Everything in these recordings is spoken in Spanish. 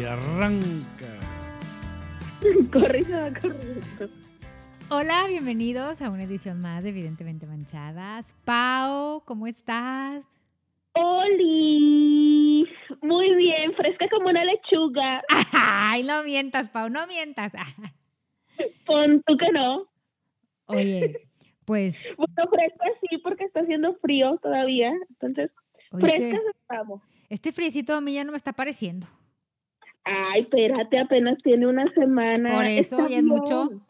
y arranca. Corre y se va corriendo. Hola, bienvenidos a una edición más de Evidentemente Manchadas. Pau, ¿cómo estás? ¡Oli! Muy bien, fresca como una lechuga. Ay, no mientas, Pau, no mientas. Pon tú que no. Oye, pues, Bueno, fresca sí, porque está haciendo frío todavía. Entonces, frescas este, estamos. este friecito a mí ya no me está pareciendo. Ay, espérate, apenas tiene una semana. Por eso, Está ya es mucho. bien.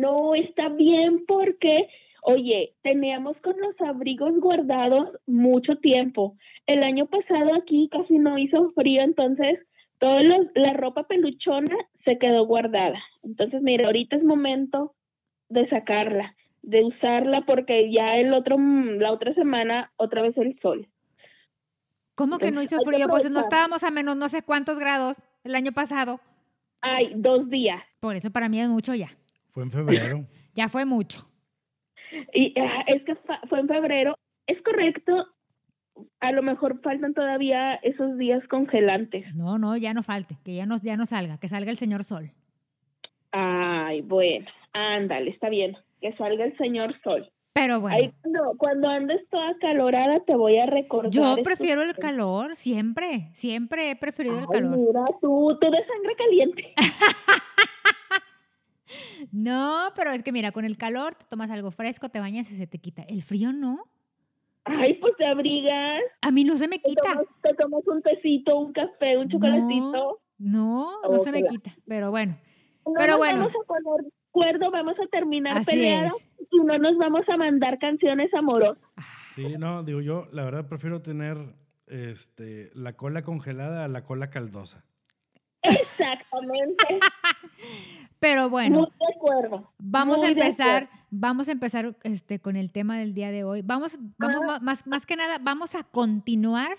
No, está bien porque, oye, teníamos con los abrigos guardados mucho tiempo. El año pasado aquí casi no hizo frío, entonces toda la ropa peluchona se quedó guardada. Entonces, mira, ahorita es momento de sacarla, de usarla porque ya el otro, la otra semana otra vez el sol. ¿Cómo que no Hay hizo frío? Pues no estábamos a menos no sé cuántos grados el año pasado. Ay, dos días. Por eso para mí es mucho ya. Fue en febrero. Ya fue mucho. Y ah, es que fue en febrero. Es correcto. A lo mejor faltan todavía esos días congelantes. No, no, ya no falte, que ya no, ya no salga, que salga el señor sol. Ay, bueno, ándale, está bien. Que salga el señor sol. Pero bueno, Ahí cuando, cuando andes toda calorada te voy a recordar. yo prefiero el calor, siempre, siempre he preferido el calor. mira, tú, tú de sangre caliente. No, pero es que mira, con el calor te tomas algo fresco, te bañas y se te quita. El frío no. Ay, pues te abrigas, A mí no se me te quita. tomas, te tomas un tecito, un café, un chocolatito. No, no se me quita. Pero bueno, No Pero bueno. vamos a poner acuerdo, vamos a terminar así peleadas es. y no nos vamos a mandar canciones amorosas. Sí, no, digo yo, la verdad prefiero tener este, la cola congelada a la cola caldosa. Exactamente. Pero bueno, Muy de acuerdo. vamos a muy empezar, vamos a empezar este, con el tema del día de hoy. Vamos, vamos Ah. más, más que nada, vamos a continuar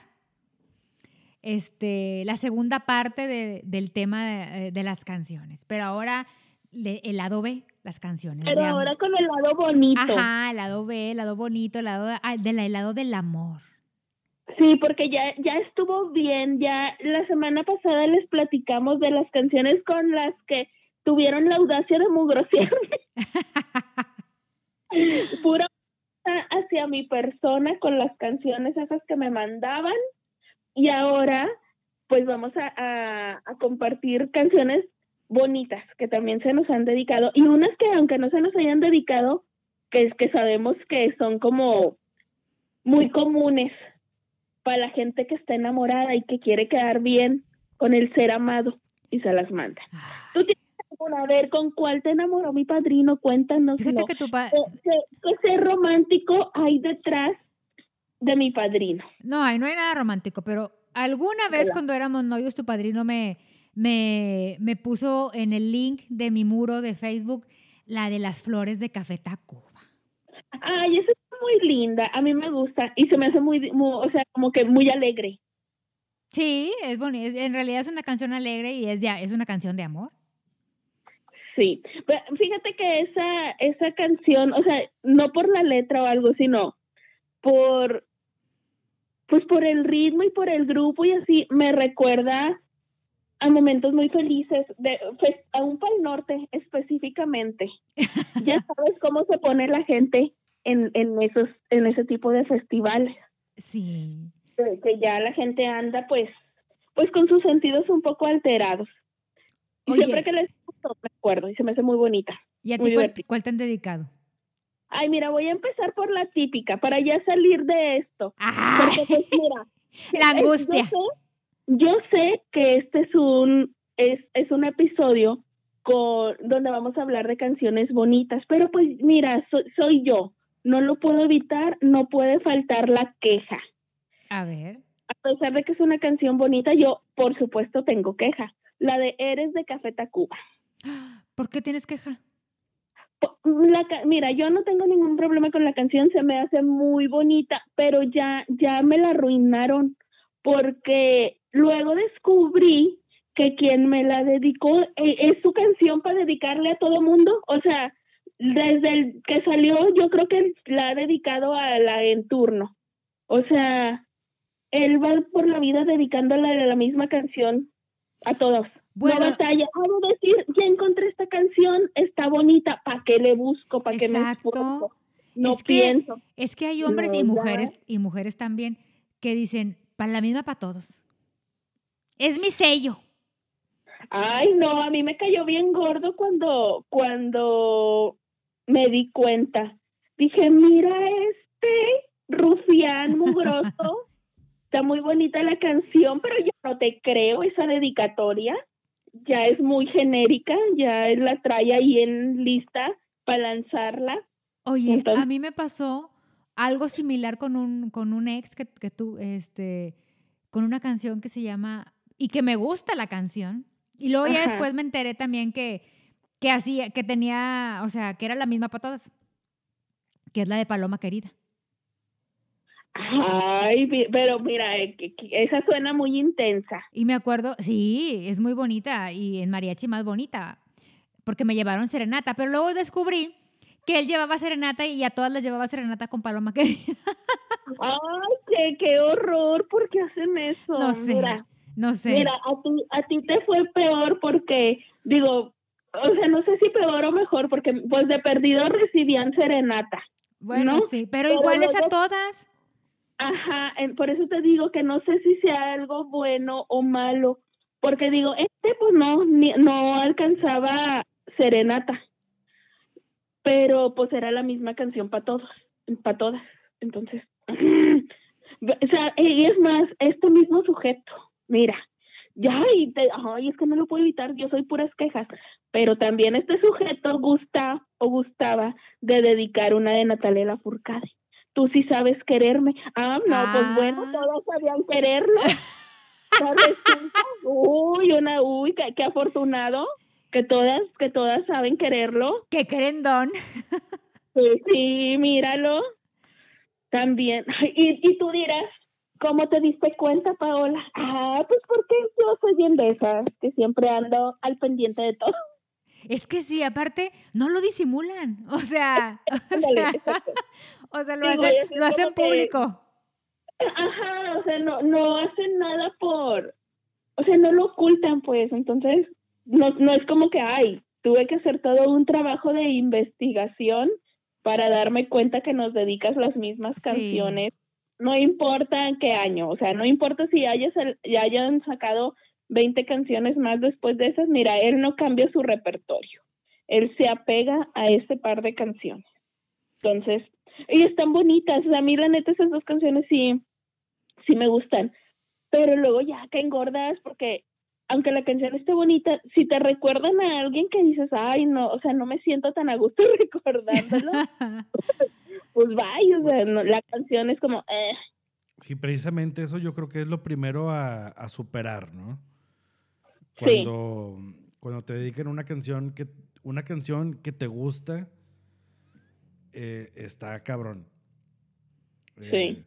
este, la segunda parte de- del tema de, de las canciones. Pero ahora le- el lado B, las canciones. Pero de ahora con el lado bonito. Ajá, el lado B, el lado bonito, el lado ah, del el lado del amor. Sí, porque ya, ya estuvo bien. Ya la semana pasada les platicamos de las canciones con las que tuvieron la audacia de mugrosearme. Pura hacia mi persona con las canciones esas que me mandaban. Y ahora, pues vamos a, a, a compartir canciones bonitas que también se nos han dedicado. Y unas que, aunque no se nos hayan dedicado, que es que sabemos que son como muy comunes para la gente que está enamorada y que quiere quedar bien con el ser amado y se las manda. ¿Tú tienes alguna? A ver, ¿con cuál te enamoró mi padrino? Cuéntanos. Fíjate que tu pa- ¿Qué, qué- ser romántico hay detrás de mi padrino? No, ahí no hay nada romántico, pero alguna vez Hola. cuando éramos novios, tu padrino me, me, me puso en el link de mi muro de Facebook la de las flores de Café Tacuba. Ay, esa es muy linda, a mí me gusta y se me hace muy, muy o sea, como que muy alegre. Sí, es bonito. En realidad es una canción alegre y es, de, es una canción de amor. Sí, pero fíjate que esa, esa canción, o sea, no por la letra o algo, sino por, pues por el ritmo y por el grupo y así, me recuerda a momentos muy felices, de, fe- a un Pal Norte específicamente. ya sabes cómo se pone la gente en, en, esos, en ese tipo de festivales, Sí. que, que ya la gente anda pues, pues con sus sentidos un poco alterados. Y Oye. siempre que les escucho, me acuerdo y se me hace muy bonita. ¿Y a ti cuál, cuál te han dedicado? Ay, mira, voy a empezar por la típica para ya salir de esto. Porque pues mira, La es- angustia. Yo sé, yo sé que este es un es, es un episodio con donde vamos a hablar de canciones bonitas, pero pues mira, soy, soy yo, no lo puedo evitar, no puede faltar la queja. A ver. A pesar de que es una canción bonita, yo por supuesto tengo queja. La de Eres de Café Tacuba. ¿Por qué tienes queja? La, mira, yo no tengo ningún problema con la canción, se me hace muy bonita, pero ya, ya me la arruinaron porque luego descubrí que quien me la dedicó eh, es su canción para dedicarle a todo mundo, o sea, desde el que salió yo creo que la ha dedicado a la en turno, o sea, él va por la vida dedicándole la misma canción a todos. Bueno, no batalla. Hago decir, ya encontré esta canción, está bonita, ¿para qué le busco? ¿Para qué me esfuerzo? No Es que- pienso. es que hay hombres No, y ya. mujeres y mujeres también que dicen, para la misma para todos. Es mi sello. Ay, no, a mí me cayó bien gordo cuando, cuando me di cuenta. Dije, mira este rufián mugroso. Está muy bonita la canción, pero yo no te creo esa dedicatoria. Ya es muy genérica, ya es la trae ahí en lista para lanzarla. Oye, Entonces- a mí me pasó algo similar con un, con un ex que, que tú, este, con una canción que se llama, y que me gusta la canción. Y luego ya Ajá. después me enteré también que, que hacía, que tenía, o sea, que era la misma para todas. Que es la de Paloma Querida. Ay, pero mira, eh, esa suena muy intensa. Y me acuerdo, sí, es muy bonita y en mariachi más bonita, porque me llevaron serenata, pero luego descubrí que él llevaba serenata y a todas les llevaba serenata con Paloma Querida. Ay, qué, qué horror, ¿por qué hacen eso? No sé. Mira, No sé. Mira, a ti, a ti te fue peor porque, digo, o sea, no sé si peor o mejor, porque pues de perdido recibían serenata. bueno, ¿no? sí, pero, Pero iguales a todas. Ajá, por eso te digo que no sé si sea algo bueno o malo, porque digo, este pues no, ni- no alcanzaba serenata, pero pues era la misma canción para todos, para todas, entonces, o sea, y es más, este mismo sujeto, mira, ya, y te, ay, es que no lo puedo evitar, yo soy puras quejas, pero también este sujeto gusta o gustaba de dedicar una de Natalia Lafourcade tú sí sabes quererme. Ah, no, pues bueno, Ah. todos sabían quererlo. Uy, una, uy, qué, qué afortunado que todas, que todas saben quererlo. Que querendón. Sí, sí, míralo. También. Y, y tú dirás, ¿cómo te diste cuenta, Paola? Ah, pues porque yo soy bien de esas, que siempre ando al pendiente de todo. Es que sí, aparte, no lo disimulan. O sea, o sea, exacto. o sea, lo hacen, lo hacen que- público. Ajá, o sea, no, no hacen nada por, o sea, no lo ocultan, pues, entonces, no, no es como que, ay, tuve que hacer todo un trabajo de investigación para darme cuenta que nos dedicas las mismas Sí. No importa qué año, o sea, no importa si hayas, ya hayan sacado 20 canciones más después de esas, mira, él no cambia su repertorio, él se apega a ese par de canciones. Entonces, y están bonitas, o sea, a mí la neta esas dos canciones sí, sí me gustan, pero luego ya caen gordas porque aunque la canción esté bonita, si te recuerdan a alguien que dices, ay, no, o sea, no me siento tan a gusto recordándolo, pues vaya, o sea, no, la canción es como, eh, Sí, precisamente eso yo creo que es lo primero a, a superar, ¿no? Sí. Cuando, cuando te dedican una canción que, una canción que te gusta, eh, está cabrón. Eh,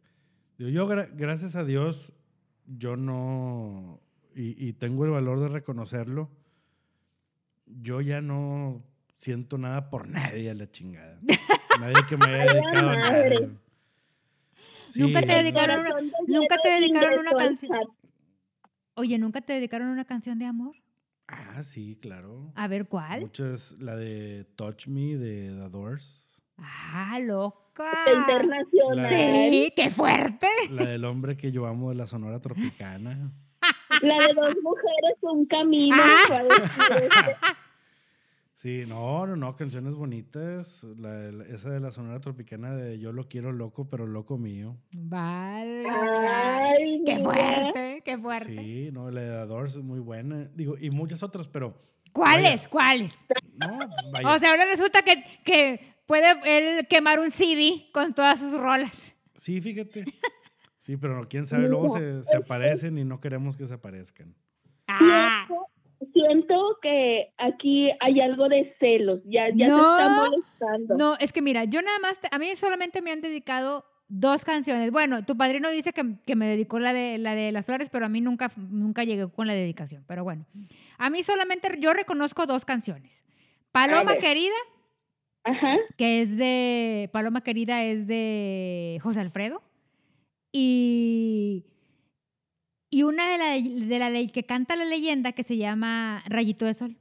digo, yo, gra- gracias a Dios, yo no, y, y tengo el valor de reconocerlo, yo ya no siento nada por nadie a la chingada. Nadie que me haya dedicado madre. nada. Nunca te Sí. dedicaron una- nunca te dedicaron una canción. Oye, ¿nunca te dedicaron una canción de amor? Ah, sí, claro. A ver, ¿cuál? Muchas, la de Touch Me de The Doors. Ah, loca. internacional. Sí, qué fuerte. La del hombre que yo amo de la Sonora Tropicana. La de dos mujeres, un camino. Ah. fue a decir este. Sí, no, no, no, canciones bonitas. La de- esa de la Sonora Tropicana de Yo lo quiero loco, pero loco mío. Vale. Ay, Qué mira. fuerte, qué fuerte. Sí, no, la de es muy buena. Digo, y muchas otras, pero ¿Cuáles? ¿Cuáles? no, pues, vaya. O sea, ahora resulta que, que puede él quemar un CD con todas sus rolas. Sí, fíjate. Sí, pero quién sabe, luego se, se aparecen y no queremos que se aparezcan. Ah, Siento que aquí hay algo de celos. Ya, ya No, te está molestando. no, es que mira, yo nada más, a mí solamente me han dedicado dos canciones. Bueno, tu padrino dice que, que me dedicó la de, la de las flores, pero a mí nunca, nunca llegué con la dedicación. Pero bueno, a mí solamente yo reconozco dos canciones. Paloma. Querida, Ajá. que es de, Paloma Querida es de José Alfredo. Y, y una de la, de la ley que canta la leyenda que se llama Rayito de Sol.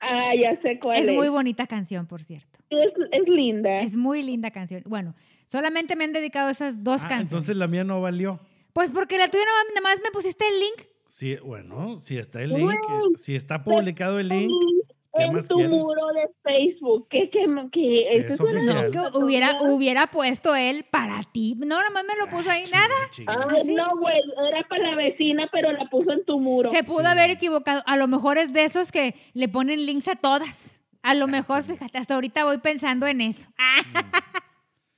Ah, ya sé cuál es. Es muy bonita canción, por cierto. Es, es linda. Es muy linda canción. Bueno, solamente me han dedicado esas dos Ah, canciones. entonces la mía no valió. Pues porque la tuya no, nada más me pusiste el link. Sí, bueno, si está el link, eh, si está publicado el link, ¿qué en más tu quieres? muro de Facebook. ¿Qué, qué, qué? Es Eso oficial. Que hubiera, hubiera puesto él para ti. No, nada más me lo puso ahí. Ay, Nada. Ay. ¿sí? no, güey, era para la vecina, pero la puso en tu muro. Se pudo Sí. haber equivocado. A lo mejor es de esos que le ponen links a todas. A lo Ah, mejor, fíjate, hasta ahorita voy pensando en eso. Ah,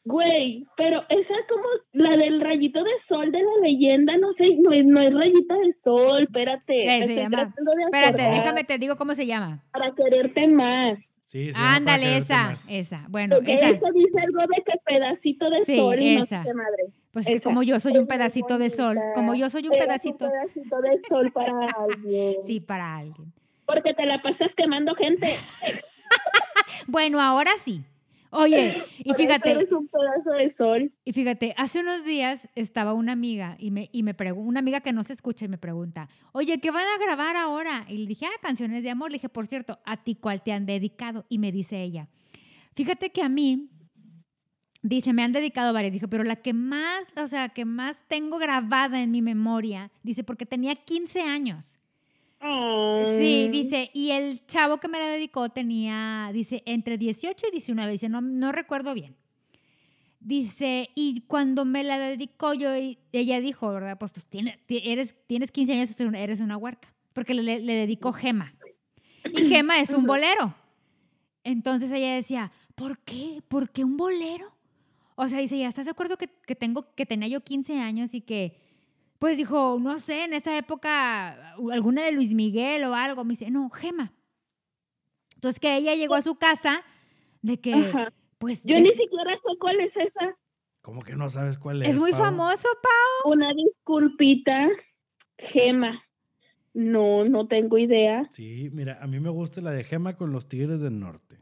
Güey, pero esa como la del rayito de sol de la leyenda, no sé, no es, no es rayita de sol, espérate. ¿Qué me se estoy llama? tratando de espérate, déjame te digo cómo se llama. Para quererte más. Sí, se Ándale, esa, Más. esa. Bueno, Porque esa. eso dice algo de que pedacito de Sí, sol y no esa. sé qué madre. Pues que esa. como yo soy Es un pedacito de sol, como yo soy un Eres pedacito, un pedacito de sol para alguien. sí, para alguien. Porque te la pasas quemando gente. Bueno, ahora sí. Oye, y fíjate, Eres un pedazo de sol. y fíjate, hace unos días estaba una amiga y me, y me pregunta, una amiga que no se escucha y me pregunta, oye, ¿qué van a grabar ahora? Y le dije, ah, canciones de amor. Le dije, por cierto, ¿a ti cuál te han dedicado? Y me dice ella, fíjate que a mí, dice, me han dedicado varias. Dije, pero la que más, o sea, que más tengo grabada en mi memoria, dice, porque tenía 15 años. Sí, dice, y el chavo que me la dedicó tenía, dice, entre 18 y 19, dice, no, no recuerdo bien. Dice, y cuando me la dedicó yo, ella dijo, ¿verdad? Pues tiene, ti- eres, tienes 15 años, eres una huarca, porque le, le dedicó Gema. Y Gema es un bolero. Entonces ella decía, ¿por qué? ¿Por qué un bolero? O sea, dice, ¿ya estás de acuerdo que, que tengo, que tenía yo 15 años y que, pues dijo, no sé, en esa época, alguna de Luis Miguel o algo? Me dice, no, Gema. Entonces que ella llegó a su casa de que, Ajá. pues, Yo de- ni siquiera sé cuál es esa. ¿Cómo que no sabes cuál es? es muy Pau? famoso, Pau. Una disculpita, Gema. No, no tengo idea. Sí, mira, a mí me gusta la de Gema con los Tigres del Norte.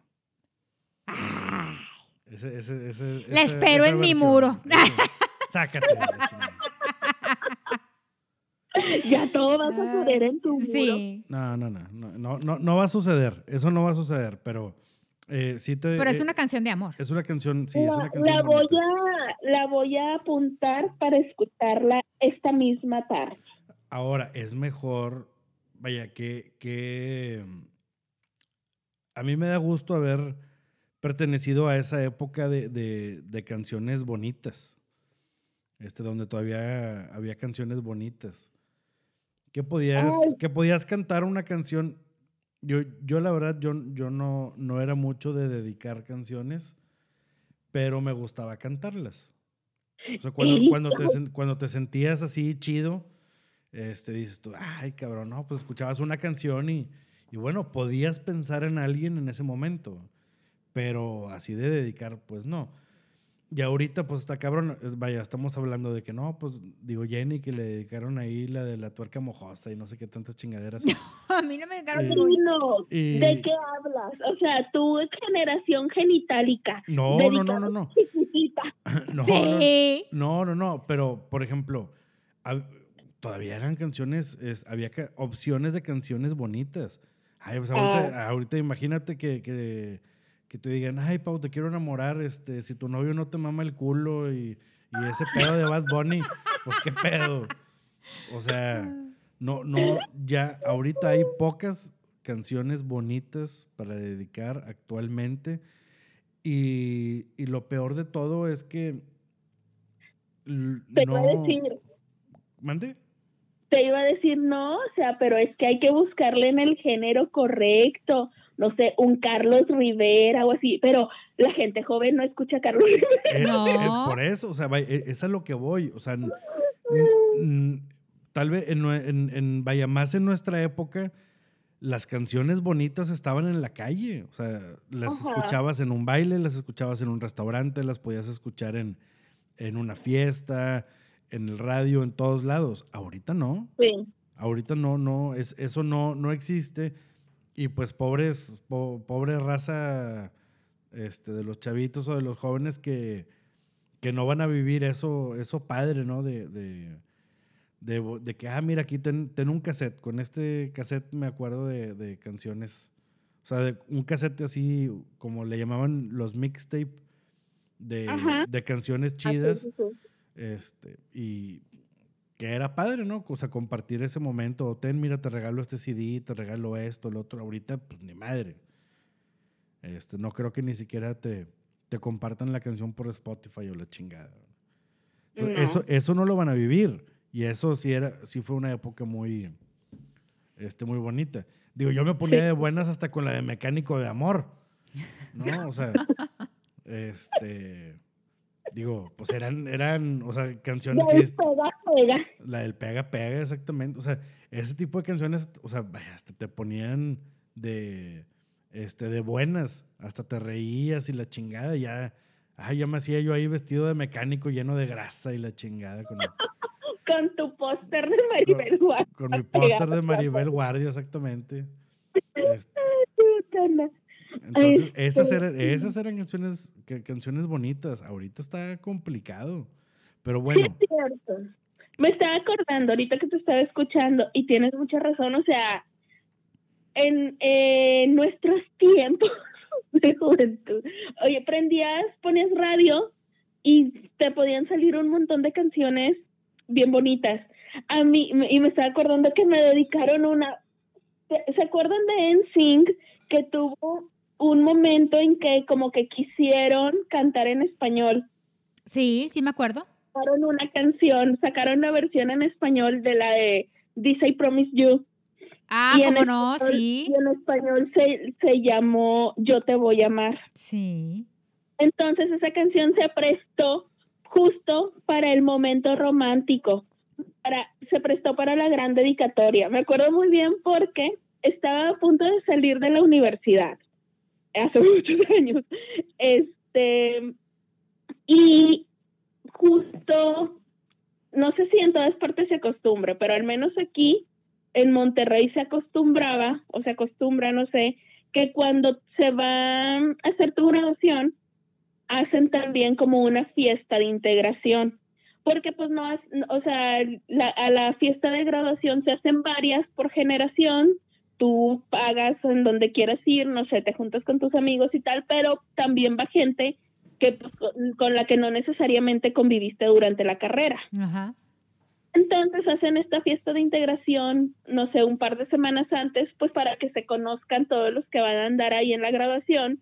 Ese, ese, ese, La espero en mi muro. Sácate de la chingada. Ya todo va a suceder en tu muro. sí. No, no, no, no, no, no, no va a suceder. Eso no va a suceder, pero eh, sí te. Pero es eh, una canción de amor. es una canción, sí, es La, una canción. la voy a, la voy a apuntar para escucharla esta misma tarde. Ahora, es mejor, vaya, que, que a mí me da gusto haber pertenecido a esa época de, de- de canciones bonitas, este, donde todavía había canciones bonitas. Que podías, Ay. que podías cantar una canción. Yo, yo la verdad, yo, yo no, no era mucho de dedicar canciones, pero me gustaba cantarlas. O sea, cuando, Sí. cuando, te, cuando te sentías así chido, este, dices tú, ay, cabrón, no, pues escuchabas una canción y, y bueno, podías pensar en alguien en ese momento, pero así de dedicar, pues no. Y ahorita, pues está cabrón, es- vaya, estamos hablando de que no, pues digo, Jenny, que le dedicaron ahí la de la tuerca mojosa y no sé qué tantas chingaderas. A mí no me dejaron Eh, No, Y- ¿de qué hablas? O sea, tú es generación genitálica. No, no, no, no, no. No, no, Sí. No, no, no, pero por ejemplo, todavía eran canciones, es- había opciones de canciones bonitas. Ay, pues ahorita, ahorita imagínate que, que, que te digan, ay, Pau, te quiero enamorar, este, si tu novio no te mama el culo y, y ese pedo de Bad Bunny, pues qué pedo. O sea, no, no, ya ahorita hay pocas canciones bonitas para dedicar actualmente. Y, y lo peor de todo es que Te iba a decir, ¿Mande? te iba a decir no, o sea, pero es que hay que buscarle en el género correcto. No sé, un Carlos Rivera o así, pero la gente joven no escucha a Carlos Rivera. Eh, No. eh, por eso, o sea, vaya, eh, es a lo que voy. O sea, tal vez en, nue- en- en- vaya más en nuestra época, las canciones bonitas estaban en la calle. O sea, las Ajá. escuchabas en un baile, las escuchabas en un restaurante, las podías escuchar en, en una fiesta, en el radio, en todos lados. Ahorita no. Sí. Ahorita no, no, es, eso no, no existe. Y pues pobres, po- pobre raza este, de los chavitos o de los jóvenes que, que no van a vivir eso, eso padre, ¿no? De, de, de, que, ah, mira, aquí ten, un cassette. Con este cassette me acuerdo de, canciones. O sea, de un cassette así, como le llamaban los mixtape de, de canciones chidas. Este, y que era padre, ¿no? O sea, compartir ese momento. O ten, mira, te regalo este CD, te regalo esto, lo otro. Ahorita, pues ni madre. Este, no creo que ni siquiera te, te compartan la canción por Spotify o la chingada. Eso, eso no lo van a vivir. Y eso sí, era, sí fue una época muy, este, muy bonita. Digo, yo me ponía de buenas hasta con la de Mecánico de Amor. ¿No? O sea, este. Digo, pues eran, eran, o sea, canciones la del pega, pega. La del pega, pega, exactamente. O sea, ese tipo de canciones, o sea, hasta te ponían de, este, de buenas. Hasta te reías y la chingada, ya, ay, ya me hacía yo ahí vestido de mecánico lleno de grasa y la chingada con con tu póster de Maribel Guardia. Con, mi póster de Maribel Guardia, exactamente. Este. Entonces, esas eran, esas eran canciones, canciones bonitas. Ahorita está complicado. Pero bueno. Sí, cierto. Me estaba acordando ahorita que te estaba escuchando y tienes mucha razón. O sea, en, en nuestros tiempos de juventud, oye, prendías, ponías radio y te podían salir un montón de canciones bien bonitas. A mí, y me estaba acordando que me dedicaron una. ¿Se acuerdan de NSYNC que tuvo un momento en que como que quisieron cantar en español? Sí, sí me acuerdo. Sacaron una canción, sacaron una versión en español de la de This I Promise You. Ah, cómo no, sí. Y en español se, se llamó Yo te voy a amar. Sí. Entonces esa canción se prestó justo para el momento romántico. Para, se prestó para la gran dedicatoria. Me acuerdo muy bien porque estaba a punto de salir de la universidad hace muchos años. Este, y justo, no sé si en todas partes se acostumbra, pero al menos aquí en Monterrey se acostumbraba, o se acostumbra, no sé, que cuando se va a hacer tu graduación, hacen también como una fiesta de integración, porque pues no, o sea, a la fiesta de graduación se hacen varias por generación, tú pagas en donde quieras ir, no sé, te juntas con tus amigos y tal, pero también va gente que pues, con la que no necesariamente conviviste durante la carrera. Entonces hacen esta fiesta de integración, no sé, un par de semanas antes, pues para que se conozcan todos los que van a andar ahí en la graduación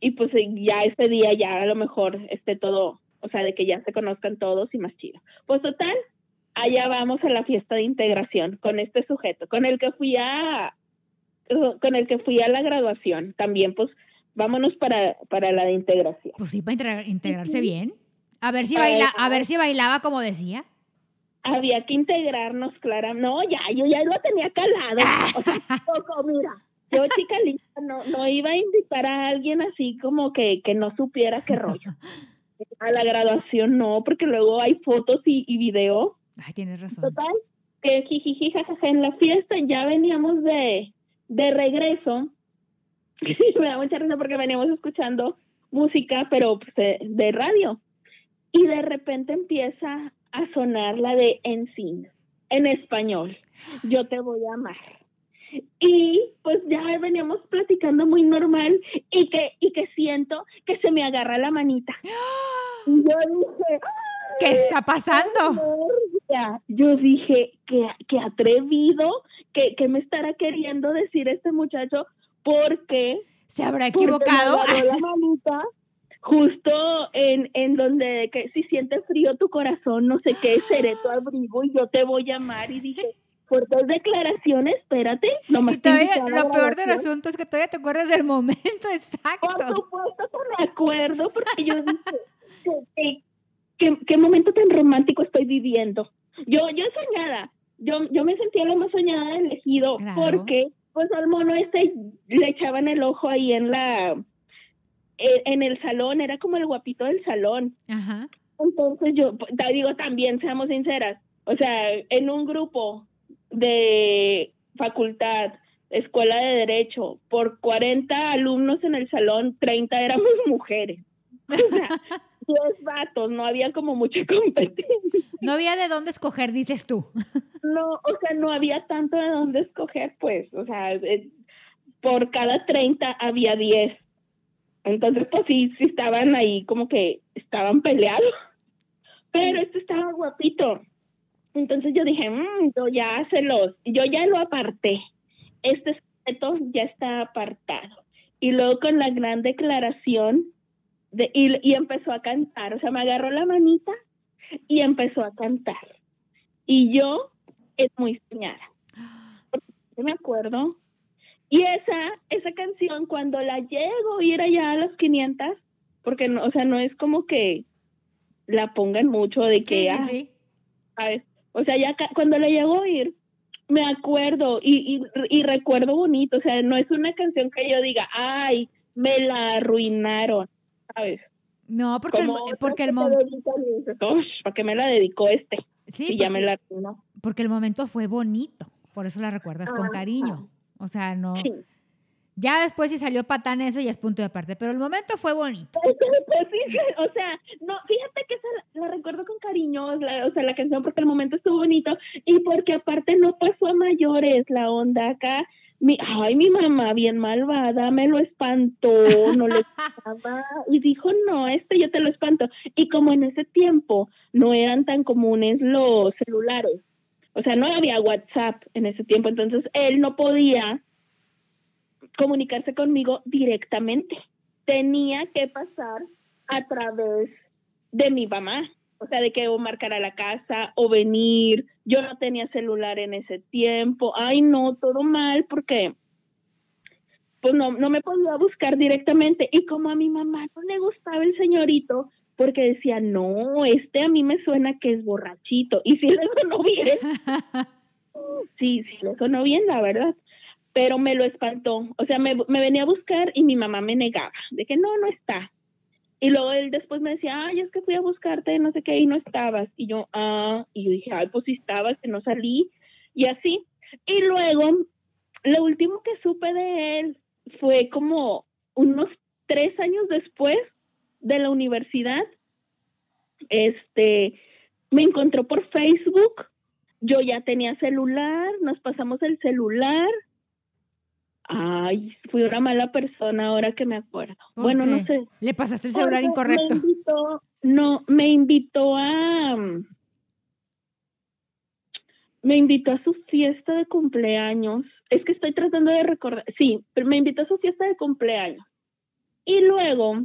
y pues eh, ya ese día ya a lo mejor esté todo, o sea, de que ya se conozcan todos y más chido. Pues total, allá vamos a la fiesta de integración con este sujeto, con el que fui a con el que fui a la graduación, también pues vámonos para, para la de integración. Pues sí, para integrarse bien. A ver si baila, a ver si bailaba como decía. Había que integrarnos, Clara. No, ya, yo ya lo tenía calado. O sea, poco, mira yo, chica linda, no, no iba a invitar a alguien así como que, que no supiera qué rollo. A la graduación no, porque luego hay fotos y, y video. Ay, tienes razón. Total, que jijiji, jajaja, en la fiesta ya veníamos de, de regreso. Me da mucha risa porque veníamos escuchando música, pero pues, de, radio. Y de repente empieza a sonar la de Ensign en español. Yo te voy a amar. Y pues ya veníamos platicando muy normal y que, y que siento que se me agarra la manita. Y yo dije, ¿qué está pasando? Yo dije, qué, qué atrevido, que, que me estará queriendo decir este muchacho porque... ¿Se habrá equivocado? la manita justo en, en donde que si siente frío tu corazón, no sé qué, seré tu abrigo y yo te voy a amar y dije por dos declaraciones, espérate. lo peor del asunto es que todavía te acuerdas del momento exacto. Por supuesto que me acuerdo, porque yo dije, ¿qué, momento tan romántico estoy viviendo? Yo, yo soñada, yo, yo me sentía lo más soñada del elegido, porque pues al mono este le echaban el ojo ahí en la, en, el salón, era como el guapito del salón. Ajá. Entonces yo, digo, también seamos sinceras, o sea, en un grupo de facultad, escuela de derecho, por 40 alumnos en el salón, 30 éramos mujeres. 10 vatos, no había como mucha competencia. No había de dónde escoger, dices tú. No, o sea, no había tanto de dónde escoger, pues, o sea, eh, por cada 30 había 10. Entonces, pues sí, sí estaban ahí como que estaban peleados. Pero este estaba guapito. Entonces yo dije, mmm, yo ya se los, yo ya lo aparté. Este sujeto ya está apartado. Y luego con la gran declaración de, y, y empezó a cantar, o sea, me agarró la manita y empezó a cantar. Y yo es muy soñada. Me acuerdo. Y esa, esa canción, cuando la llego a oír allá a las 500, porque, no, o sea, no es como que la pongan mucho de que, Sí, ah, sí, sí. ¿sabes? O sea, ya cuando la llego a oír, me acuerdo y, y, y recuerdo bonito, o sea, no es una canción que yo diga, ay, me la arruinaron, ¿sabes? No, porque el, Como porque que el te mo- dedican y dices, "Ush, ¿para qué me la dedicó este? sí, y ya me la arruinó. porque el momento fue bonito, por eso la recuerdas con cariño. O sea, no. Sí. Ya después si salió patán eso ya es punto de aparte, pero el momento fue bonito. Pues sí, o sea, no, fíjate que esa la, la recuerdo con cariño, la- o sea, la canción porque el momento estuvo bonito y porque aparte no pasó a mayores la onda acá. Mi, ay, mi mamá bien malvada, me lo espantó, no le gustaba y dijo, no, este yo te lo espanto. Y como en ese tiempo no eran tan comunes los celulares, o sea, no había WhatsApp en ese tiempo, entonces él no podía comunicarse conmigo directamente tenía que pasar a través de mi mamá. O sea, de que o marcar a la casa o venir. Yo no tenía celular en ese tiempo. Ay, no, todo mal porque pues no, no me podía buscar directamente. Y como a mi mamá no le gustaba el señorito, porque decía, no, este a mí me suena que es borrachito. Y si le sonó bien, sí, sí le sonó bien, la verdad. Pero me lo espantó. O sea, me, venía a buscar y mi mamá me negaba, de que no, no está. Y luego él después me decía, ay, es que fui a buscarte, no sé qué, y no estabas. Y yo, ah, y yo dije, ay, pues sí estabas, que no salí. Y así. Y luego, lo último que supe de él fue como unos tres años después de la universidad. Este, me encontró por Facebook. Yo ya tenía celular, nos pasamos el celular. Ay, fui una mala persona ahora que me acuerdo. ¿Por Bueno, no sé. Le pasaste el celular incorrecto. Me invitó, no, me invitó a. Me invitó a su fiesta de cumpleaños. Es que estoy tratando de recordar. Sí, pero me invitó a su fiesta de cumpleaños. Y luego,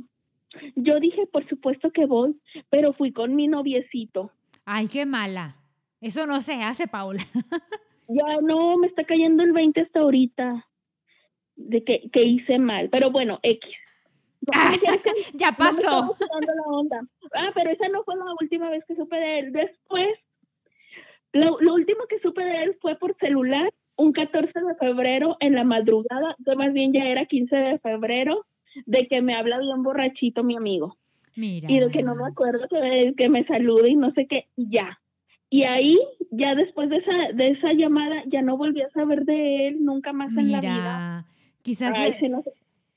yo dije, por supuesto que voy, pero fui con mi noviecito. Ay, qué mala. Eso no se hace, Paula. Ya no, me está cayendo el 20 hasta ahorita. De que, que hice mal. Pero bueno, X. Ah, ya no pasó. la onda. Ah, pero esa no fue la última vez que supe de él. Después, lo, lo último que supe de él fue por celular, un 14 de febrero en la madrugada, que más bien ya era 15 de febrero, de que me habla bien borrachito mi amigo. Mira. Y de que no me acuerdo que, que me salude y no sé qué, y ya. Y ahí, ya después de esa, de esa llamada, ya no volví a saber de él nunca más en la vida. Quizás Ay, le- si, no-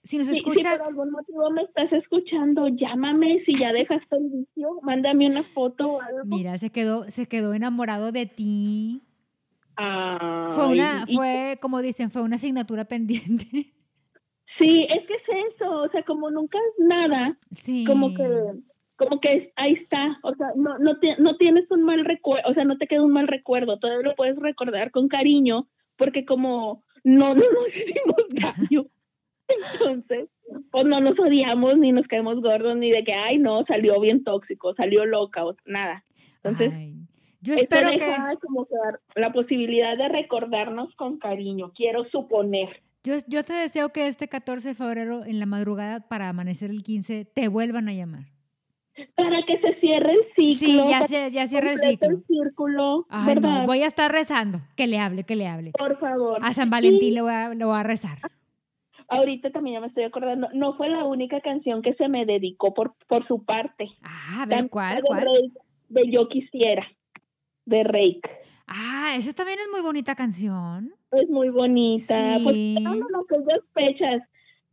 si nos si- si escuchas. por algún motivo me estás escuchando, llámame. Si ya dejaste el vicio, mándame una foto o algo. Mira, se quedó, se quedó enamorado de ti. Ay, Fue una, fue, como dicen, fue una asignatura pendiente. Sí, es que es eso. O sea, como nunca es nada, Sí. como que como que ahí está, o sea, no no, ti- no tienes un mal recuerdo, o sea, no te queda un mal recuerdo, todavía lo puedes recordar con cariño, porque como no, no nos hicimos daño, entonces, pues no nos odiamos, ni nos caemos gordos, ni de que, ay, no, salió bien tóxico, salió loca, o nada. Entonces, Ay, yo espero que, deja como que la posibilidad de recordarnos con cariño, quiero suponer. yo, yo te deseo que este 14 de febrero en la madrugada para amanecer el 15 te vuelvan a llamar. Para que se cierre el ciclo. Sí, ya, se, ya cierra el ciclo. círculo, Ay, no, ¿verdad? voy a estar rezando. Que le hable, que le hable. Por favor. A San Valentín le voy a, le voy a rezar. Ahorita también ya me estoy acordando, no fue la única canción que se me dedicó por, por su parte. Ah, a ver, También ¿cuál? de ¿Cuál? Rake, de Yo Quisiera, de Rake. Ah, esa también es muy bonita canción. Es muy bonita. Pues Sí. eran aquellas fechas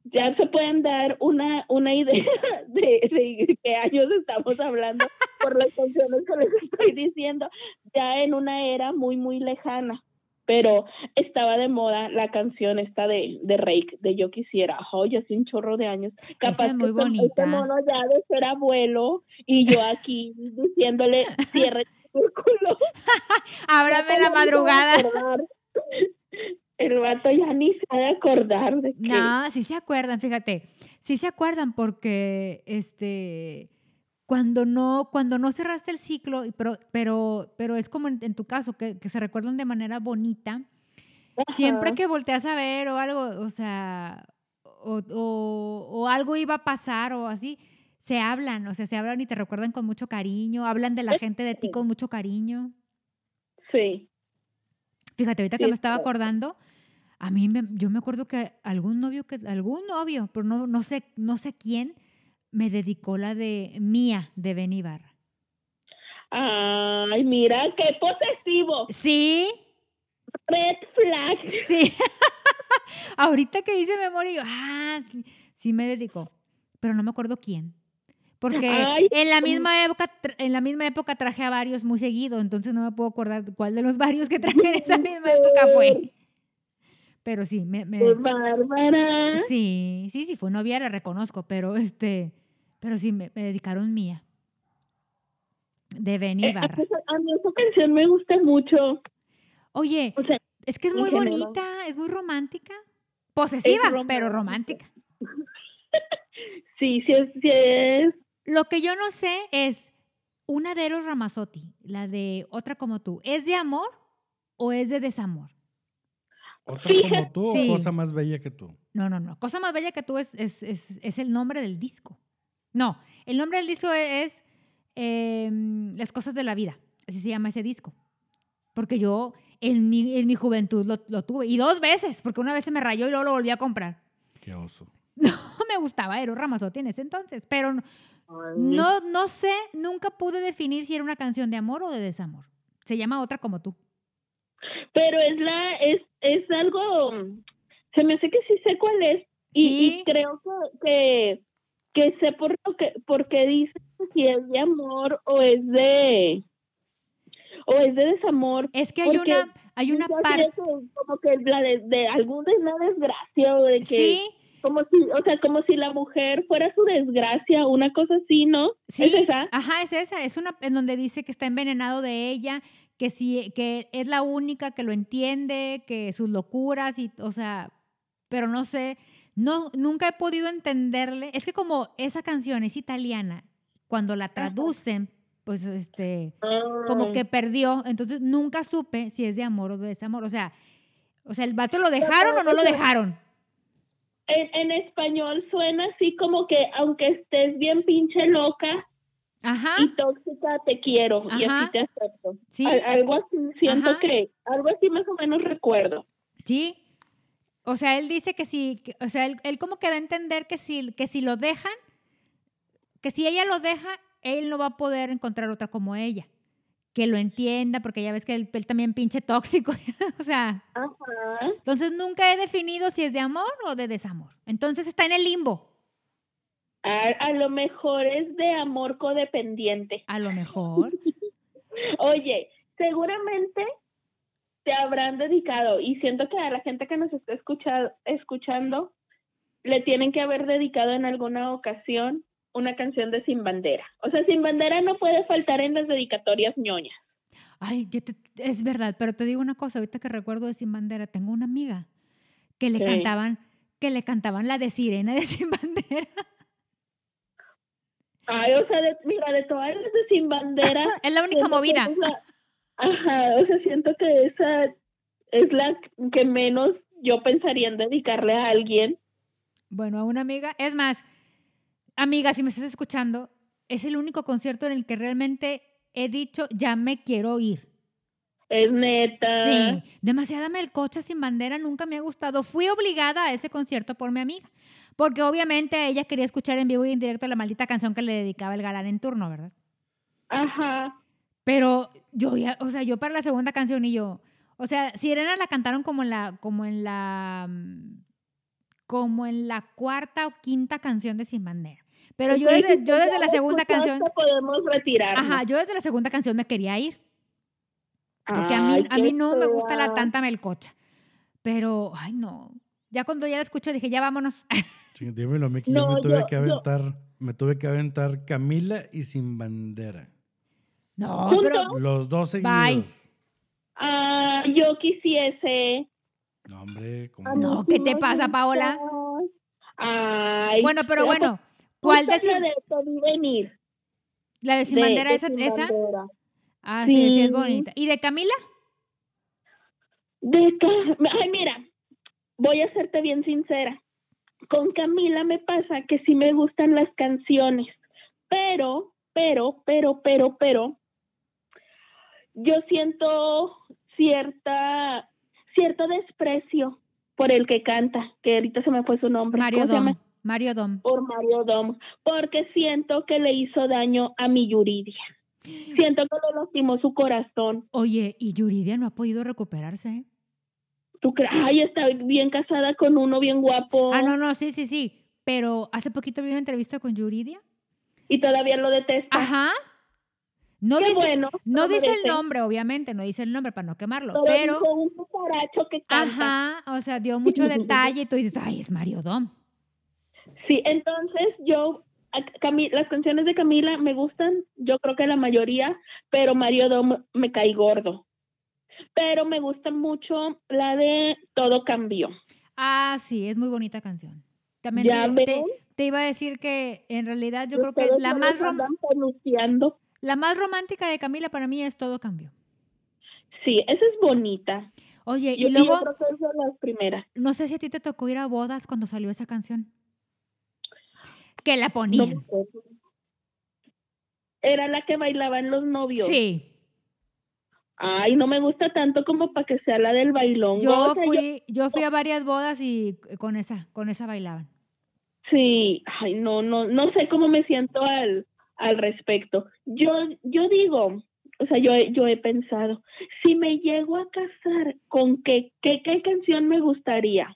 ya se pueden dar una, una idea de, de qué años estamos hablando por las canciones que les estoy diciendo, ya en una era muy, muy lejana. Pero estaba de moda la canción esta de, de Rake, de Yo Quisiera, oye, hace un chorro de años. Capaz es muy que bonita. Este mono ya de ser abuelo y yo aquí diciéndole, cierre el círculo. Háblame la madrugada. El vato ya ni se ha de acordar de que... No, sí se acuerdan, fíjate. Sí se acuerdan porque este cuando no, cuando no cerraste el ciclo, pero, pero, pero es como en, tu caso, que, que, se recuerdan de manera bonita. Ajá. Siempre que volteas a ver o algo, o sea, o, o, o, algo iba a pasar o así, se hablan, o sea, se hablan y te recuerdan con mucho cariño, hablan de la gente de ti con mucho cariño. Sí. Fíjate, ahorita sí, que me estaba acordando, a mí me, yo me acuerdo que algún novio, que algún novio, pero no, no, sé, no sé quién, me dedicó la de Mía de Ben Ibarra. Ay, mira, qué posesivo. Sí. Red flag. Sí. Ahorita que hice memoria, ah, sí, sí, me dedicó, pero no me acuerdo quién. Porque Ay, en la misma época, en la misma época traje a varios muy seguido, entonces no me puedo acordar cuál de los varios que traje en esa misma época fue. Pero sí, me, me Bárbara. Sí, sí, sí, fue novia, la reconozco, pero este, pero sí, me, me dedicaron mía. De Benny Eh, Barra. a mí esa canción me gusta mucho. Oye, O sea, es que es muy general. bonita, es muy romántica. Posesiva, pero romántica. romántica. sí, sí es, sí es. Lo que yo no sé es una de Eros Ramazzotti, la de Otra como tú, ¿es de amor o es de desamor? ¿Otra como tú Sí. o cosa más bella que tú? No, no, no. Cosa más bella que tú es, es, es, es el nombre del disco. No, el nombre del disco es, eh, Las cosas de la vida. Así se llama ese disco. Porque yo en mi, en mi juventud lo, lo tuve. Y dos veces, porque una vez se me rayó y luego lo volví a comprar. Qué oso. No me gustaba Eros Ramazzotti en ese entonces. Pero no, no, sé, nunca pude definir si era una canción de amor o de desamor. Se llama Otra como tú. Pero es la, es, es algo, se me hace que sí sé cuál es. Y, Sí. y creo que, que, que sé por lo que, porque dicen si es de amor o es de, o es de desamor. Es que hay Porque una, hay una Dice parte. como que la de, de algún de una desgracia o de que Sí, como si o sea como si la mujer fuera su desgracia una cosa así no Sí, es esa ajá, es esa, es una en donde dice que está envenenado de ella, que sí, que es la única que lo entiende, que sus locuras y, o sea, pero no sé, no, nunca he podido entenderle. Es que como esa canción es italiana, cuando la traducen, pues este, como Ay. que perdió, entonces nunca supe si es de amor o de desamor, o sea, o sea, el vato lo dejaron o no lo dejaron. En, en español suena así como que aunque estés bien pinche loca Ajá, y tóxica te quiero y así te acepto sí. Al- algo así siento Ajá. que algo así más o menos recuerdo Sí. O sea, él dice que si, que- o sea, él, él como que da a entender que si, que si lo dejan, que si ella lo deja, él no va a poder encontrar otra como ella. Que lo entienda, porque ya ves que él, él también pinche tóxico. o sea, Ajá. entonces nunca he definido si es de amor o de desamor. Entonces está en el limbo, a, a lo mejor es de amor codependiente a lo mejor. Oye, seguramente te habrán dedicado y siento que a la gente que nos está escucha- escuchando le tienen que haber dedicado en alguna ocasión una canción de Sin Bandera. O sea, Sin Bandera no puede faltar en las dedicatorias ñoñas. Ay, yo te- es verdad, pero te digo una cosa, ahorita que recuerdo de Sin Bandera, tengo una amiga que le Sí. cantaban, que le cantaban la de Sirena de Sin Bandera. Ay, o sea, de- mira, de todas las de Sin Bandera. es la única movida. la- ajá, o sea, siento que esa es la que menos yo pensaría en dedicarle a alguien. Bueno, a una amiga. Es más, amiga, si me estás escuchando, es el único concierto en el que realmente he dicho, ya me quiero ir. Es neta. Sí, demasiada melcocha sin bandera nunca me ha gustado. Fui obligada a ese concierto por mi amiga, porque obviamente ella quería escuchar en vivo y en directo la maldita canción que le dedicaba el galán en turno, ¿verdad? Ajá. Pero yo ya, o sea, yo para la segunda canción y yo, o sea, Sirena la cantaron como en la, como en la, mm, como en la cuarta o quinta canción de Sin Bandera. Pero yo desde, yo desde la segunda canción. podemos retirar. Ajá, yo desde la segunda canción me quería ir. Porque a mí, a mí no me gusta la tanta melcocha. Pero, ay, no. Ya cuando ya la escucho dije, ya vámonos. dímelo, Miki, yo me tuve que aventar, me tuve que aventar Camila y Sin Bandera. No, pero. Los dos seguidos. Ah, yo quisiese. No, hombre, ¿cómo? No, ¿qué te pasa, Paola? Ay, bueno, pero bueno, ¿cuál de venir? ¿La de Sin Bandera esa? esa? Ah, sí. sí, es bonita. ¿Y de Camila? De Ay, mira, voy a serte bien sincera. Con Camila me pasa que sí me gustan las canciones, pero, pero, pero, pero, pero, yo siento cierta, cierto desprecio por el que canta, que ahorita se me fue su nombre. Mario Dom. Mario Dom. Por Mario Dom, porque siento que le hizo daño a mi Yuridia. Siento que le lastimó su corazón. Oye, ¿y Yuridia no ha podido recuperarse? ¿Tú crees? Ay, está bien casada con uno bien guapo. Ah, no, no, sí, sí, sí. Pero hace poquito vi una entrevista con Yuridia. Y todavía lo detesta. Ajá. No dice, no dice el nombre, obviamente, no dice el nombre para no quemarlo, pero... pero un que canta. Ajá, o sea, dio mucho detalle y tú dices, ay, es Mario Dom. Sí, entonces yo, las canciones de Camila me gustan, yo creo que la mayoría, pero Mario Dom me cae gordo. Pero me gusta mucho la de Todo Cambió. Ah, sí, es muy bonita canción. También te, iba a decir que en realidad yo creo que la más romántica la más romántica de Camila para mí es Todo Cambió. Sí, esa es bonita. Oye, y, luego las No sé si a ti te tocó ir a bodas cuando salió esa canción. Que la ponían. Era la que bailaban los novios. Sí. Ay, no me gusta tanto como para que sea la del bailón. Yo fui, yo... fui a varias bodas y con esa, con esa bailaban. Sí, ay, no, no, no sé cómo me siento al, al respecto. Yo, yo digo, o sea, yo, yo he pensado, si me llego a casar, ¿con qué, qué, qué canción me gustaría?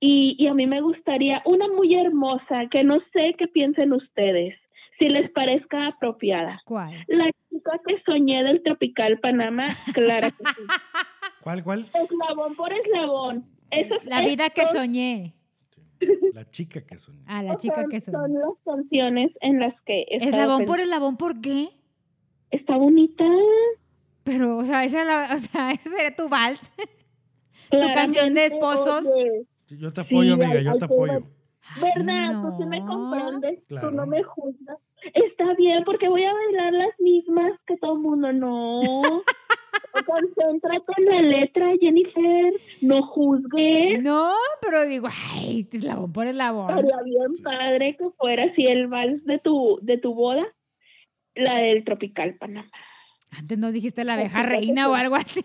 Y, y a mí me gustaría una muy hermosa, que no sé qué piensen ustedes, si les parezca apropiada. ¿Cuál? La chica que soñé del Tropical Panamá, claro que sí. ¿Cuál, cuál? Eslabón por eslabón. Eso, la vida que soñé. La chica que soñé. Ah, la chica que soñé. Son las canciones en las que... Eslabón por eslabón, ¿por qué? Está bonita. Pero, o sea, esa, o sea, ese era tu vals. tu canción de esposos. Yo te apoyo, amiga, yo te apoyo. ¿Verdad? Tú sí me comprendes, tú no me juzgas. Está bien, porque voy a bailar las mismas que todo el mundo. No. Concéntrate en la letra, Jennifer. No juzgues. No, pero digo, ay, te eslabón por eslabón. Estaría bien padre que fuera así el vals de tu, de tu boda, la del Tropical Panamá. Antes no dijiste la abeja reina o algo así.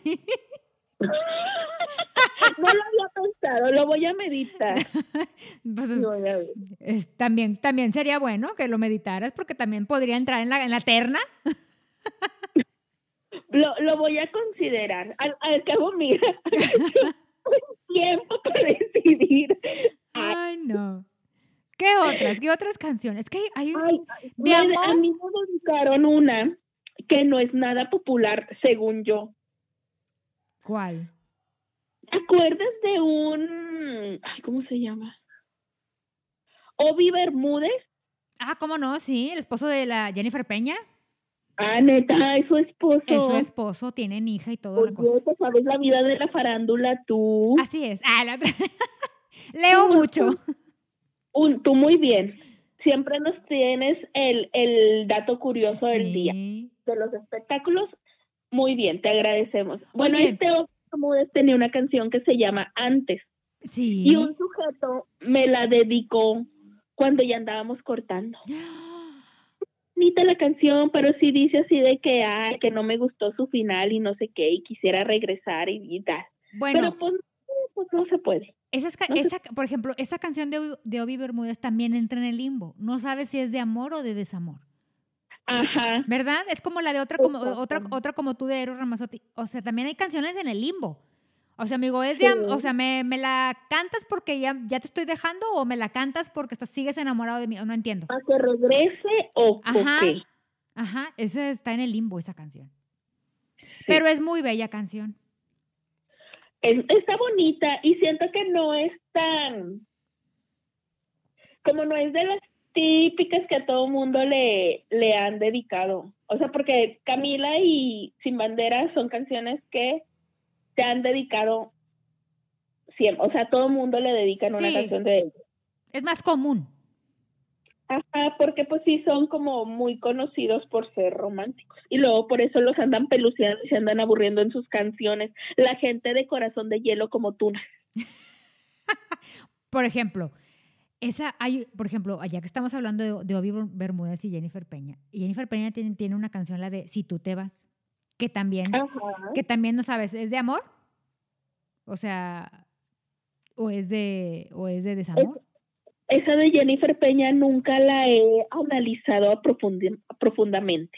no lo había pensado, lo voy a meditar. Pues también, también sería bueno que lo meditaras porque también podría entrar en la, en la terna. lo, lo voy a considerar. Al, al cabo, mira, tiempo para decidir. Ay, no. ¿Qué otras? ¿Qué otras canciones? ¿Qué hay? de amor? A mí me dedicaron una que no es nada popular, según yo. ¿Cuál? ¿Te acuerdas de un... Ay, ¿Cómo se llama? Obi Bermúdez. Ah, ¿cómo no? Sí, el esposo de la Jennifer Peña. Ah, neta, es su esposo. Es su esposo, tienen hija y todo. Oye, la sabes la vida de la farándula tú. Así es. Ah, la... Leo mucho. Un, tú muy bien. Siempre nos tienes el, el dato curioso del día. De los espectáculos, muy bien, te agradecemos. Bueno, este tenía una canción que se llama Antes. Sí. Y un sujeto me la dedicó cuando ya andábamos cortando. Bonita la canción, pero sí dice así de que, ay, que no me gustó su final y no sé qué, y quisiera regresar y, tal. Bueno. Pero pues, pues no se puede. Esa, esa por ejemplo, esa canción de, de Obi Bermúdez también entra en el limbo. No sabes si es de amor o de desamor. Ajá. ¿Verdad? Es como la de otra como otra otra como tú de Eros Ramazzotti. O sea, también hay canciones en el limbo. O sea, amigo, es de, o sea, ¿me, la cantas porque ya, ya te estoy dejando o me la cantas porque estás, sigues enamorado de mí? No entiendo. ¿A que regrese o Ajá. qué? Ajá, ese está en el limbo esa canción. Pero es muy bella canción. está bonita y siento que no es tan como no es de las típicas que a todo mundo le, le han dedicado. O sea, porque Camila y Sin Bandera son canciones que te han dedicado siempre. O sea, todo el mundo le dedican una canción de ellos. Es más común. Ajá, porque pues sí son como muy conocidos por ser románticos. Y luego por eso los andan peluceando y se andan aburriendo en sus canciones. La gente de corazón de hielo como tú. por ejemplo, esa hay, por ejemplo, allá que estamos hablando de, de Obi Bermúdez y Jennifer Peña. Y Jennifer Peña tiene, tiene una canción, la de Si tú te vas, que también, que también no sabes, ¿es de amor? O sea, o es de, o es de desamor. esa de Jennifer Peña nunca la he analizado profundamente.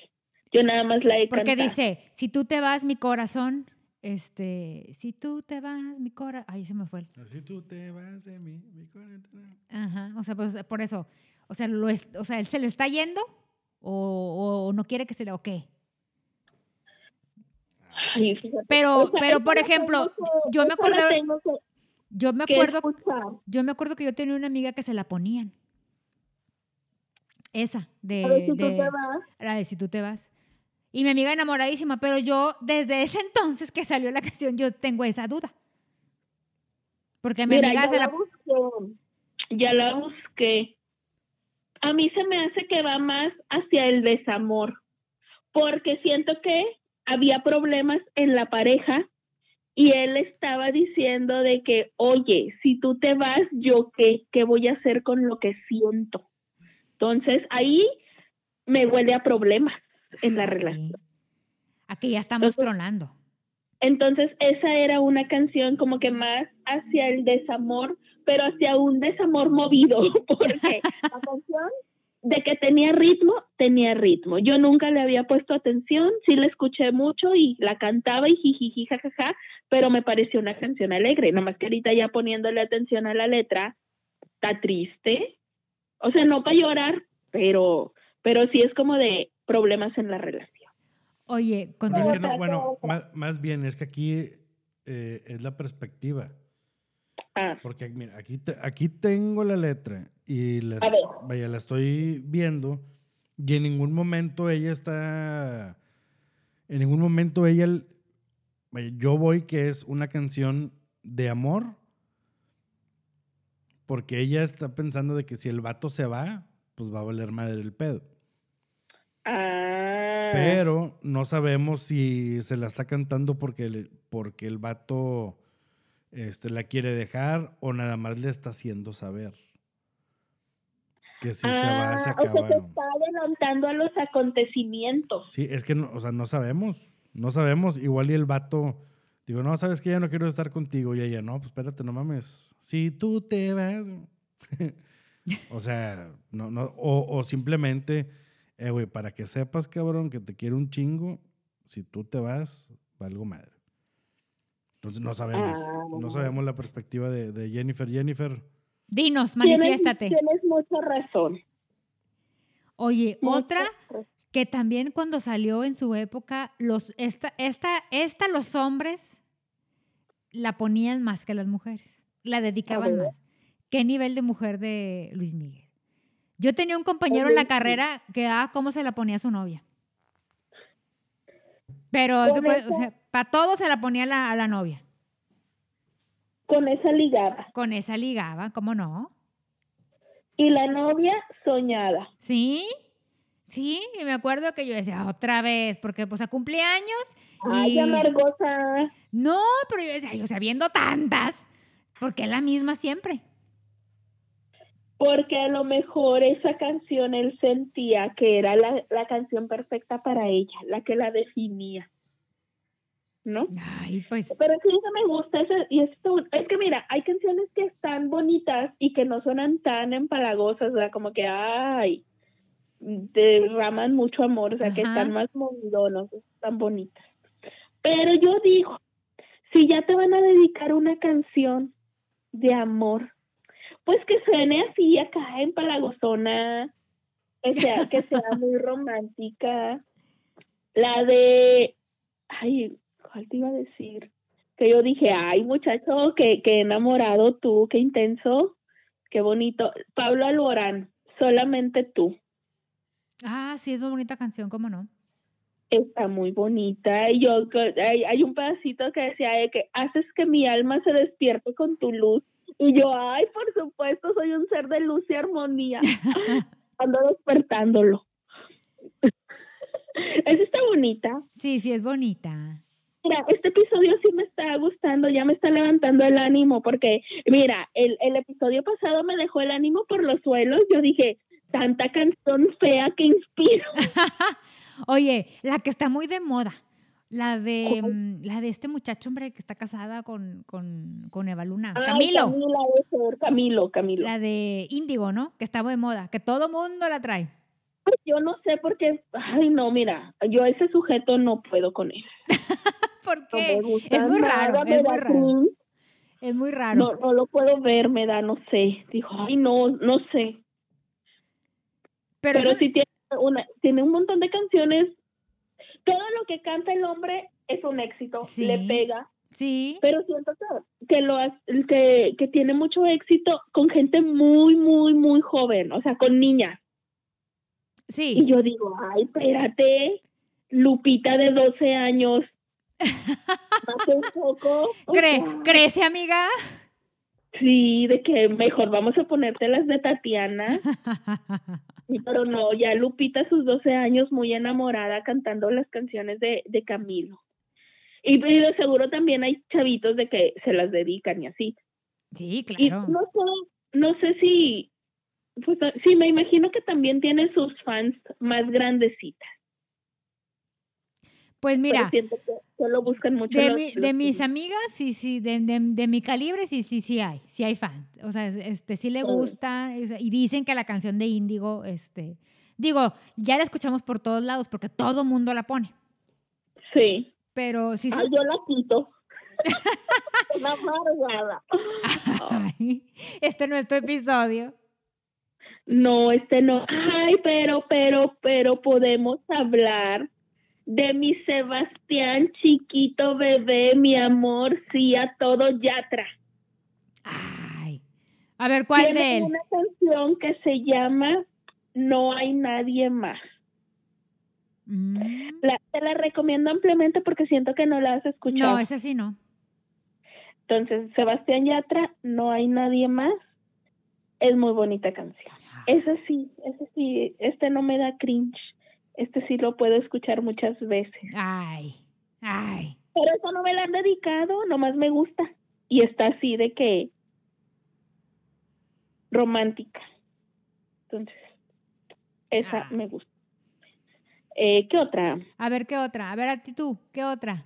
Yo nada más la he Porque dice, si tú te vas, mi corazón este, si tú te vas, mi cora, ahí se me fue. Si tú te vas de mí, mi corazón. Ajá, o sea, pues, por eso, o sea, lo o sea, él se le está yendo o, no quiere que se le, o qué. pero, pero por ejemplo, yo me acuerdo, yo me acuerdo, yo me acuerdo que yo tenía una amiga que se la ponían. Esa, de, de la de si tú te vas. Y mi amiga enamoradísima, pero yo desde ese entonces que salió la canción, yo tengo esa duda. Porque mi amiga se la... Busqué, ya la busqué. A mí se me hace que va más hacia el desamor, porque siento que había problemas en la pareja y él estaba diciendo de que, oye, si tú te vas, yo qué, qué voy a hacer con lo que siento. Entonces ahí me huele a problemas en la relación. Aquí ya estamos tronando. Entonces, esa era una canción como que más hacia el desamor, pero hacia un desamor movido, porque la canción de que tenía ritmo, tenía ritmo. Yo nunca le había puesto atención, sí la escuché mucho y la cantaba y jijiji, jajaja, pero me pareció una canción alegre, nomás que ahorita ya poniéndole atención a la letra, está triste. O sea, no para llorar, pero, pero sí es como de, problemas en la relación. Oye, cuando bueno, más, bien es que aquí eh, es la perspectiva. Ah. Porque mira, aquí, aquí tengo la letra y la, vaya, la estoy viendo y en ningún momento ella está, en ningún momento ella, vaya, yo voy que es una canción de amor porque ella está pensando de que si el vato se va, pues va a valer madre el pedo. Ah. Pero no sabemos si se la está cantando porque el, porque el vato este, la quiere dejar o nada más le está haciendo saber. Que si se va, se acaba. O sea, se está adelantando a los acontecimientos. Sí, es que, no, o sea, no sabemos. No sabemos. Igual y el vato, digo, no, sabes que ya no quiero estar contigo. Y ella, no, pues espérate, no mames. Si tú te vas. o sea, no, no, o, o simplemente eh, güey, para que sepas, cabrón, que te quiero un chingo, si tú te vas, valgo madre. Entonces no sabemos, no ah. sabemos la perspectiva de, Jennifer. Jennifer. Dinos, manifiéstate. Tienes, mucha razón. Oye, otra que también cuando salió en su época, los, esta, esta, esta los hombres la ponían más que las mujeres, la dedicaban más. ¿Qué nivel de mujer de Luis Miguel? Yo tenía un compañero en la carrera que, ah, cómo se la ponía a su novia. Pero, para todo se la ponía a la, novia. Con esa ligaba. Con esa ligaba, ¿cómo no? Y la novia soñada. Sí, sí, y me acuerdo que yo decía, otra vez, porque pues a cumpleaños. Ay, amargosa. No, pero yo decía, yo sea, viendo tantas, porque es la misma siempre porque a lo mejor esa canción él sentía que era la, canción perfecta para ella, la que la definía. ¿No? Ay, pues. Pero sí, eso me gusta. y esto, es que mira, hay canciones que están bonitas y que no suenan tan empalagosas, o sea, como que, ay, derraman mucho amor, o sea, que están más movidonos, están bonitas. Pero yo digo, si ya te van a dedicar una canción de amor, pues que suene así acá en Palagozona, que sea, que sea muy romántica. La de, ay, ¿cuál te iba a decir? Que yo dije, ay, muchacho, qué, qué enamorado tú, qué intenso, qué bonito. Pablo Alborán, solamente tú. Ah, sí, es muy bonita canción, ¿cómo no? Está muy bonita. Y yo, hay, hay un pedacito que decía de que haces que mi alma se despierte con tu luz. Y yo, ay, por supuesto, soy un ser de luz y armonía. Ando despertándolo. Esa está bonita. Sí, sí, es bonita. Mira, este episodio sí me está gustando, ya me está levantando el ánimo, porque, mira, el, el episodio pasado me dejó el ánimo por los suelos. Yo dije, tanta canción fea que inspiro. Oye, la que está muy de moda, la de, mm, la de este muchacho, hombre, que está casada con, con, con Eva Luna. Ay, Camilo. Camila, eso, Camilo, Camilo. La de Índigo, ¿no? Que está muy de moda, que todo mundo la trae. Yo no sé por qué, ay no, mira, yo ese sujeto no puedo con él. ¿Por No qué? me gusta es muy raro, es muy raro. Es muy raro. No, no lo puedo ver, me da, no sé. Dijo, ay no, no sé. pero Pero eso- sí tiene, una, tiene un montón de canciones. Todo lo que canta el hombre es un éxito, Sí. le pega. sí, Pero siento que, lo que, que tiene mucho éxito con gente muy, muy, muy joven, o sea, con niñas. Y sí. yo digo, ay, espérate, Lupita de 12 años. Hace un poco. Cre- sea, ¿Crece, amiga? Sí, de que mejor vamos a ponerte las de Tatiana. Pero no, ya Lupita a sus 12 años muy enamorada cantando las canciones de, de Camilo. Y, y de seguro también hay chavitos de que se las dedican y así. sí, Y claro. no sé, no sé si, pues sí, me imagino que también tiene sus fans más grandecitas. Pues mira, que solo buscan mucho de, los- mi- los de mis amigas, sí, sí, de, de- de mi calibre, sí, sí, sí hay, sí hay fans. O sea, este, sí le gusta y dicen que la canción de Índigo, este, digo, ya la escuchamos por todos lados porque todo mundo la pone. Sí. Pero sí, sí. Ay, yo la quito. Una amargada. Este no es tu episodio. No, este no. Ay, pero, pero, pero podemos hablar de mi Sebastián chiquito bebé, mi amor, sí, a todo yatra. Ay. A ver, ¿cuál Tiene de él? una canción que se llama No hay nadie más. Mm, La, te la recomiendo ampliamente porque siento que no la has escuchado. No, ese sí no. Entonces, Sebastián Yatra, No hay nadie más. Es muy bonita canción. Ese sí, ese sí, este no me da cringe. Este sí lo puedo escuchar muchas veces. Ay, ay. Pero eso no me la han dedicado, nomás me gusta. Y está así de que romántica. Entonces, esa Ah. me gusta. Eh, ¿Qué otra? A ver, ¿qué otra? A ver, a ti tú, ¿qué otra?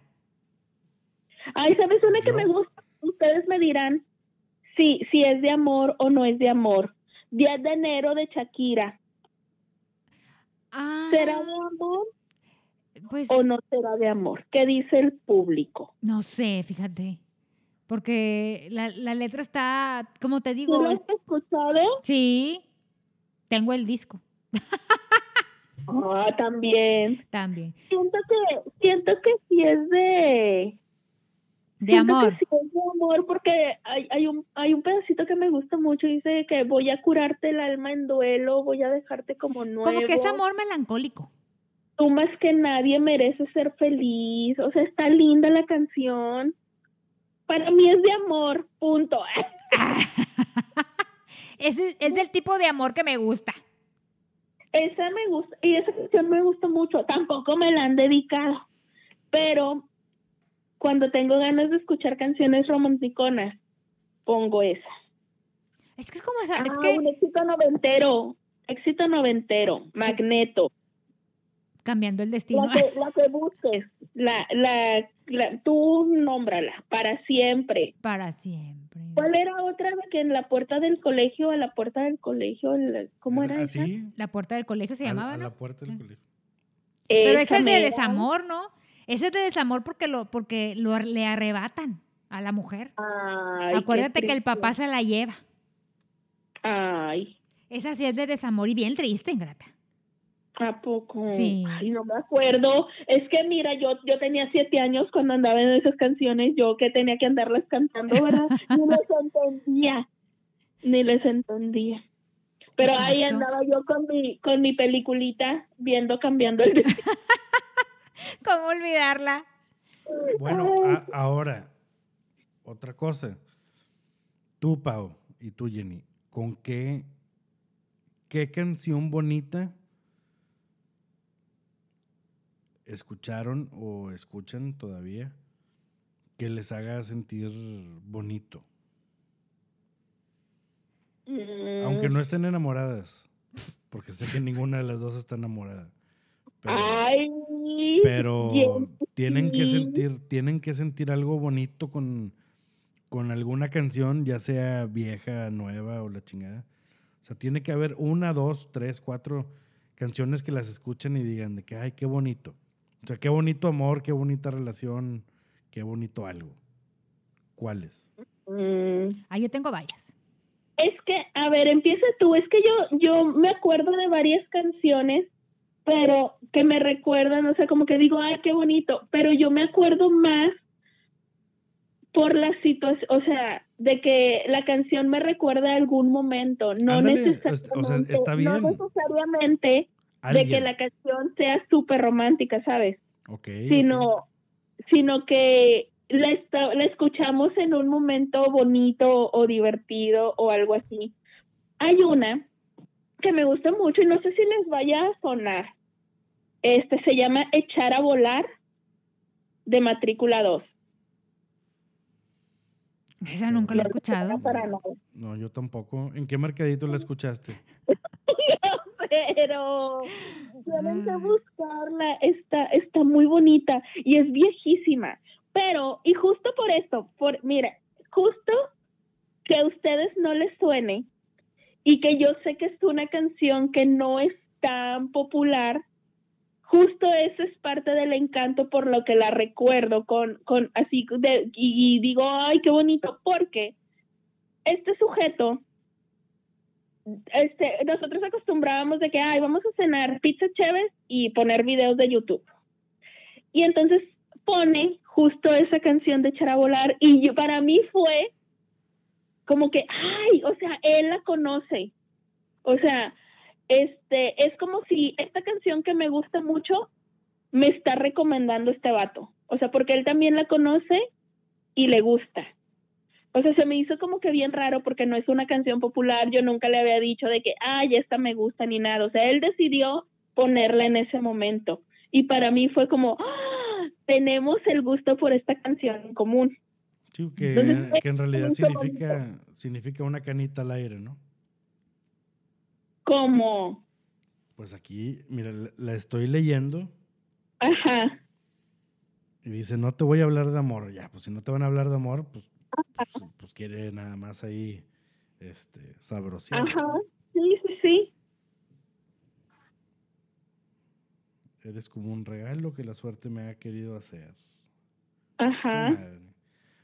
Ay, ¿sabes una que me gusta? Ustedes me dirán si, si es de amor o no es de amor. 10 de enero de Shakira. Ah, ¿Será de amor pues o no será de amor? ¿Qué dice el público? no sé, fíjate. Porque la, la letra está, como te ¿Tú digo, lo has es- escuchado? sí, tengo el disco Ah, también. también. Siento que, siento que sí es de... De siento amor. Que sí es de amor porque hay, hay, un, hay un pedacito que me gusta mucho. Dice que voy a curarte el alma en duelo, voy a dejarte como nuevo. Como que es amor melancólico. Tú más que nadie mereces ser feliz. O sea, está linda la canción. Para mí es de amor, punto. es, es del tipo de amor que me gusta. Esa me gusta, y esa canción me gusta mucho. Tampoco me la han dedicado. Pero cuando tengo ganas de escuchar canciones romanticonas, pongo esa. Es que es como esa, es Ah, que un éxito noventero. Éxito noventero. Magneto. cambiando el destino. La que, la que busques. La, la, la, tú nómbrala. Para siempre. Para siempre. ¿Cuál era otra de que en la puerta del colegio, a la puerta del colegio, ¿cómo era esa? Así. La puerta del colegio se a- llamaba, a ¿no? la puerta del colegio. Pero esa es de desamor, ¿no? Ese es de desamor porque lo, porque lo, le arrebatan a la mujer. Ay, Acuérdate que el papá se la lleva. Ay, Esa sí es de desamor y bien triste, ingrata. ¿a poco? Sí. Ay, no me acuerdo. Es que mira, yo, yo tenía siete años cuando andaba en esas canciones, yo que tenía que andarlas cantando, ¿verdad? Ni les entendía. Ni les entendía. Pero ahí andaba yo con mi, con mi peliculita viendo, cambiando el ¿Cómo olvidarla? Bueno, a- ahora, otra cosa. Tú, Pau, y tú, Jenny, ¿con qué, qué canción bonita escucharon o escuchan todavía que les haga sentir bonito? Mm, Aunque no estén enamoradas, porque sé que ninguna de las dos está enamorada. Pero, Ay, pero tienen que sentir, tienen que sentir algo bonito con, con alguna canción, ya sea vieja, nueva o la chingada. O sea, tiene que haber una, dos, tres, cuatro canciones que las escuchen y digan de que, ay, qué bonito. O sea, qué bonito amor, qué bonita relación, qué bonito algo. ¿Cuáles? Mm, Ah, yo tengo varias. Es que, a ver, empieza tú. Es que yo, yo me acuerdo de varias canciones, pero que me recuerdan, o sea, como que digo, ay, qué bonito. Pero yo me acuerdo más por la situación, o sea, de que la canción me recuerda a algún momento, no Ándale, es- necesariamente, o sea, está no bien. necesariamente de que la canción sea súper romántica, ¿sabes? Ok, sino, sino que la, esta- la escuchamos en un momento bonito o divertido o algo así. Hay una que me gusta mucho y no sé si les vaya a sonar. Este se llama Echar a volar de matrícula 2. Esa nunca la he escuchado. No, yo tampoco. ¿En qué mercadito la escuchaste? Pero tienen que buscarla, está, está muy bonita y es viejísima. Pero, y justo por esto, por, mira, justo que a ustedes no les suene y que yo sé que es una canción que no es tan popular, justo eso es parte del encanto por lo que la recuerdo con, con así de, y, digo, ay, qué bonito, porque este sujeto este, nosotros acostumbrábamos de que, ay, vamos a cenar pizza chéves y poner videos de YouTube. Y entonces pone justo esa canción de volar y para mí fue como que, ay, o sea, él la conoce. O sea, este, es como si esta canción que me gusta mucho me está recomendando este vato. O sea, porque él también la conoce y le gusta. O sea, se me hizo como que bien raro porque no es una canción popular. Yo nunca le había dicho de que, ay, esta me gusta ni nada. O sea, él decidió ponerla en ese momento. Y para mí fue como, ¡ah! tenemos el gusto por esta canción en común. Sí, que, Entonces, que en realidad bonito, significa, significa una canita al aire, ¿no? Como, Pues aquí, mira, la- estoy leyendo ajá, y dice, no te voy a hablar de amor. Ya, pues si no te van a hablar de amor, pues, pues, pues quiere nada más ahí, este, sabrosear. ajá, sí, sí, sí. Eres como un regalo que la suerte me ha querido hacer. Ajá. Madre.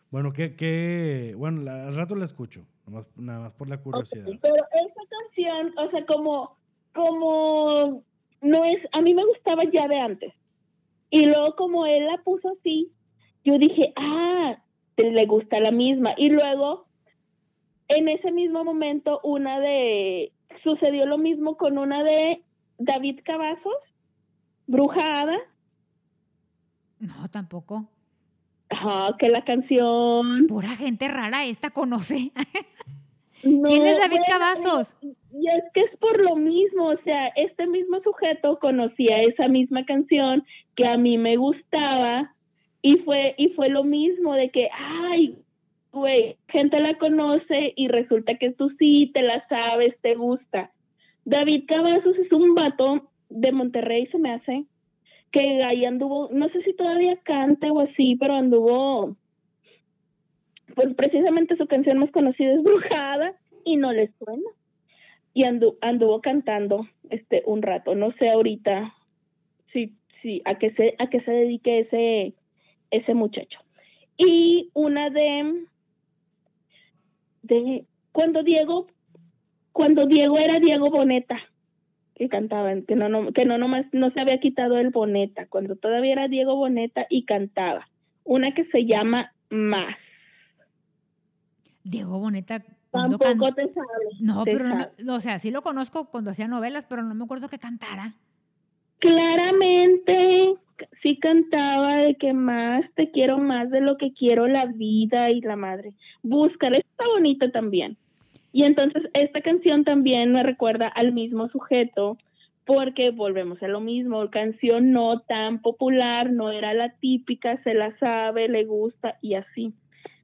Bueno, ¿qué, qué? Bueno, la- al rato la escucho, nada más, nada más por la curiosidad. Ok, Pero esta canción, o sea, como, como no es, a mí me gustaba ya de antes. Y luego como él la puso así, yo dije, ah, te- le gusta la misma. Y luego, en ese mismo momento, una de, sucedió lo mismo con una de David Cavazos, Bruja Hada. No, tampoco. Ajá, que la canción. Pura gente rara esta conoce. No, ¿Quién es David bueno, Cavazos? Y es que es por lo mismo, o sea, este mismo sujeto conocía esa misma canción que a mí me gustaba y fue y fue lo mismo de que, ay, güey, gente la conoce y resulta que tú sí te la sabes, te gusta. David Cavazos es un vato de Monterrey, se me hace, que ahí anduvo, no sé si todavía cante o así, pero anduvo, pues precisamente su canción más conocida es Brujada y no le suena y andu- anduvo cantando este un rato. No sé ahorita si, sí, a que se, a que se dedique ese, ese muchacho. Y una de, de cuando Diego, cuando Diego era Diego Boneta, que cantaban, que no, no, que no nomás no se había quitado el Boneta, cuando todavía era Diego Boneta y cantaba. Una que se llama Más. Diego Boneta. Tampoco can... te sabes. No, pero no o sea, sí lo conozco cuando hacía novelas, pero no me acuerdo que cantara. Claramente, sí cantaba de que más te quiero más de lo que quiero la vida y la madre. Búscala, está bonita también. Y entonces esta canción también me recuerda al mismo sujeto porque volvemos a lo mismo, canción no tan popular, no era la típica, se la sabe, le gusta y así.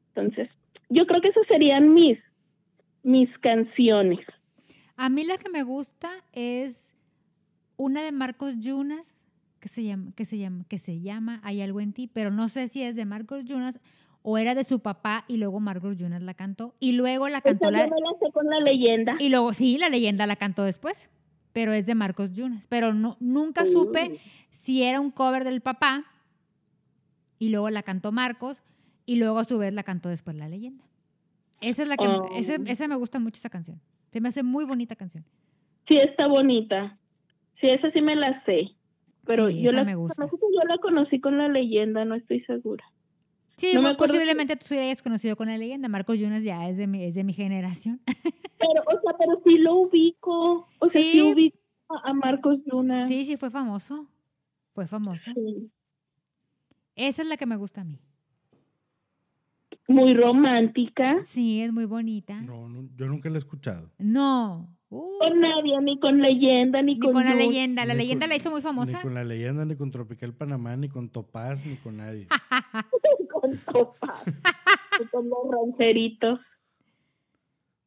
Entonces, yo creo que esas serían mis, mis canciones. A mí la que me gusta es una de Marcos Yunas, que se llama, que se llama, que se llama Hay algo en ti, pero no sé si es de Marcos Yunas o era de su papá y luego Marcos Yunas la cantó y luego la cantó la, la con la leyenda. Y luego sí, la leyenda la cantó después, pero es de Marcos Yunas, pero no nunca supe si era un cover del papá y luego la cantó Marcos y luego a su vez la cantó después la leyenda. Esa es la que oh. esa, me gusta mucho esa canción. Se me hace muy bonita canción. Sí, está bonita. Sí, esa sí me la sé. Pero yo la me gusta. yo la conocí con la leyenda, no estoy segura. Sí, posiblemente tú sí hayas conocido con la leyenda. Marcos Jonas ya es de mi, es de mi generación. Pero, o sea, pero sí lo ubico. O sea, sí, ubico a Marcos Jonas. Sí, sí, fue famoso. Fue famoso. Esa es la que me gusta a mí muy romántica. Sí, es muy bonita. No, yo nunca la he escuchado. No. Con nadie, ni con leyenda, ni, ni con, con la leyenda. La leyenda la hizo muy famosa. Ni con la leyenda, ni con Tropical Panamá, ni con Topaz, ni con nadie. con Topaz. ni con los rancheritos.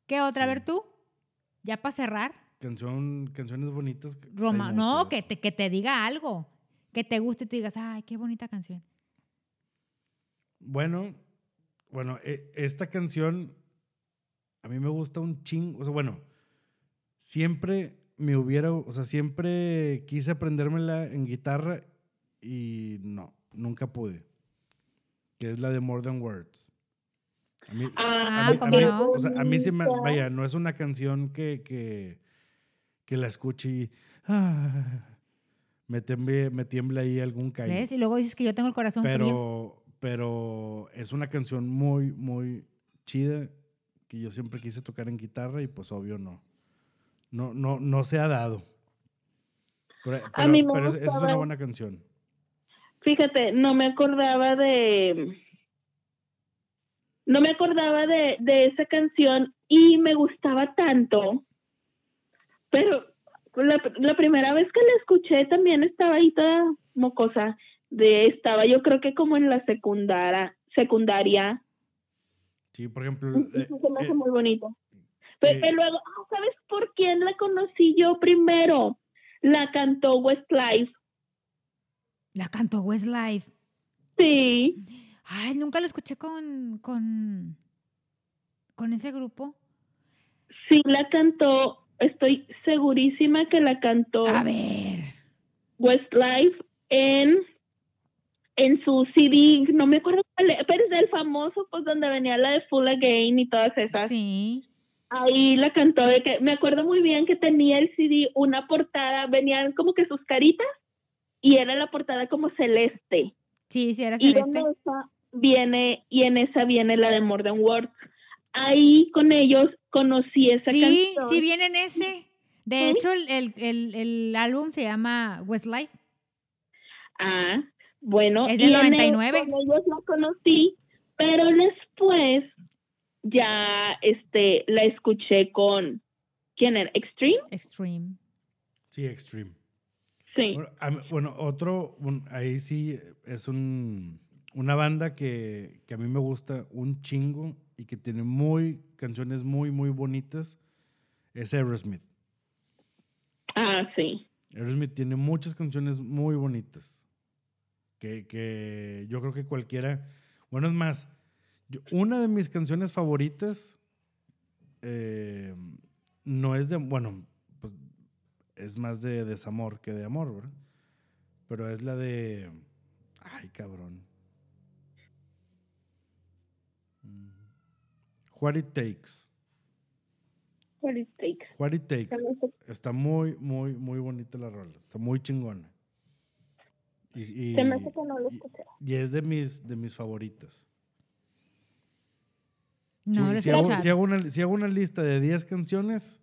¿Qué otra? A ver tú. Ya para cerrar. Canción, canciones bonitas. Roma, no, que te, que te diga algo. Que te guste y tú digas, ay, qué bonita canción. Bueno, bueno, e, esta canción a mí me gusta un ching, o sea, bueno, siempre me hubiera, o sea, siempre quise aprendérmela en guitarra y no, nunca pude. Que es la de More Than Words. A mí, ah, a mí, no? o sea, a mí sí me, vaya, no es una canción que, que, que la escuche y ah, me, tiemble, me tiembla ahí algún callo. ¿Ves? Y luego dices que yo tengo el corazón Pero, pero es una canción muy, muy chida que yo siempre quise tocar en guitarra y pues obvio no. No, no, no se ha dado. Pero, pero, es, una buena canción. Fíjate, no me acordaba de. No me acordaba de, de esa canción y me gustaba tanto. Pero la, la primera vez que la escuché también estaba ahí toda mocosa de estaba yo creo que como en la secundaria secundaria. Sí por ejemplo eh, se me hace eh, muy bonito. Pero eh, luego ah, sabes por quién la conocí yo primero la cantó Westlife. La cantó Westlife. Sí. Ay nunca la escuché con con con ese grupo. Sí la cantó estoy segurísima que la cantó a ver. Westlife en en su CD, no me acuerdo cuál, pero es del famoso, pues donde venía la de Full Again y todas esas. Sí. Ahí la cantó de que, me acuerdo muy bien que tenía el CD, una portada, venían como que sus caritas y era la portada como celeste. Sí, sí, era celeste. Y en esa viene, y en esa viene la de More Than Words. Ahí con ellos conocí esa canción. Sí, sí viene en ese. De hecho, el, el, el, álbum se llama Westlife. Ah, bueno, es del 99. con ellos la conocí, pero después ya este la escuché con ¿quién era? Extreme. Extreme. Sí, Extreme. Sí. Bueno, otro, ahí sí es un, una banda que, que, a mí me gusta un chingo y que tiene muy canciones muy, muy bonitas, es Aerosmith. Ah, sí. Aerosmith tiene muchas canciones muy bonitas que, yo creo que cualquiera, bueno, es más, una de mis canciones favoritas eh, no es de, bueno, pues es más de desamor que de amor, ¿verdad? pero es la de. Ay, cabrón. Mm. What It Takes. What it takes. What It Takes. Está muy, muy, muy bonita la rola. Está muy chingona. Y, y- Se me hace que no lo escuché. y es de mis, de mis favoritas. No, si, lo si hago, si hago una, si hago una lista de 10 canciones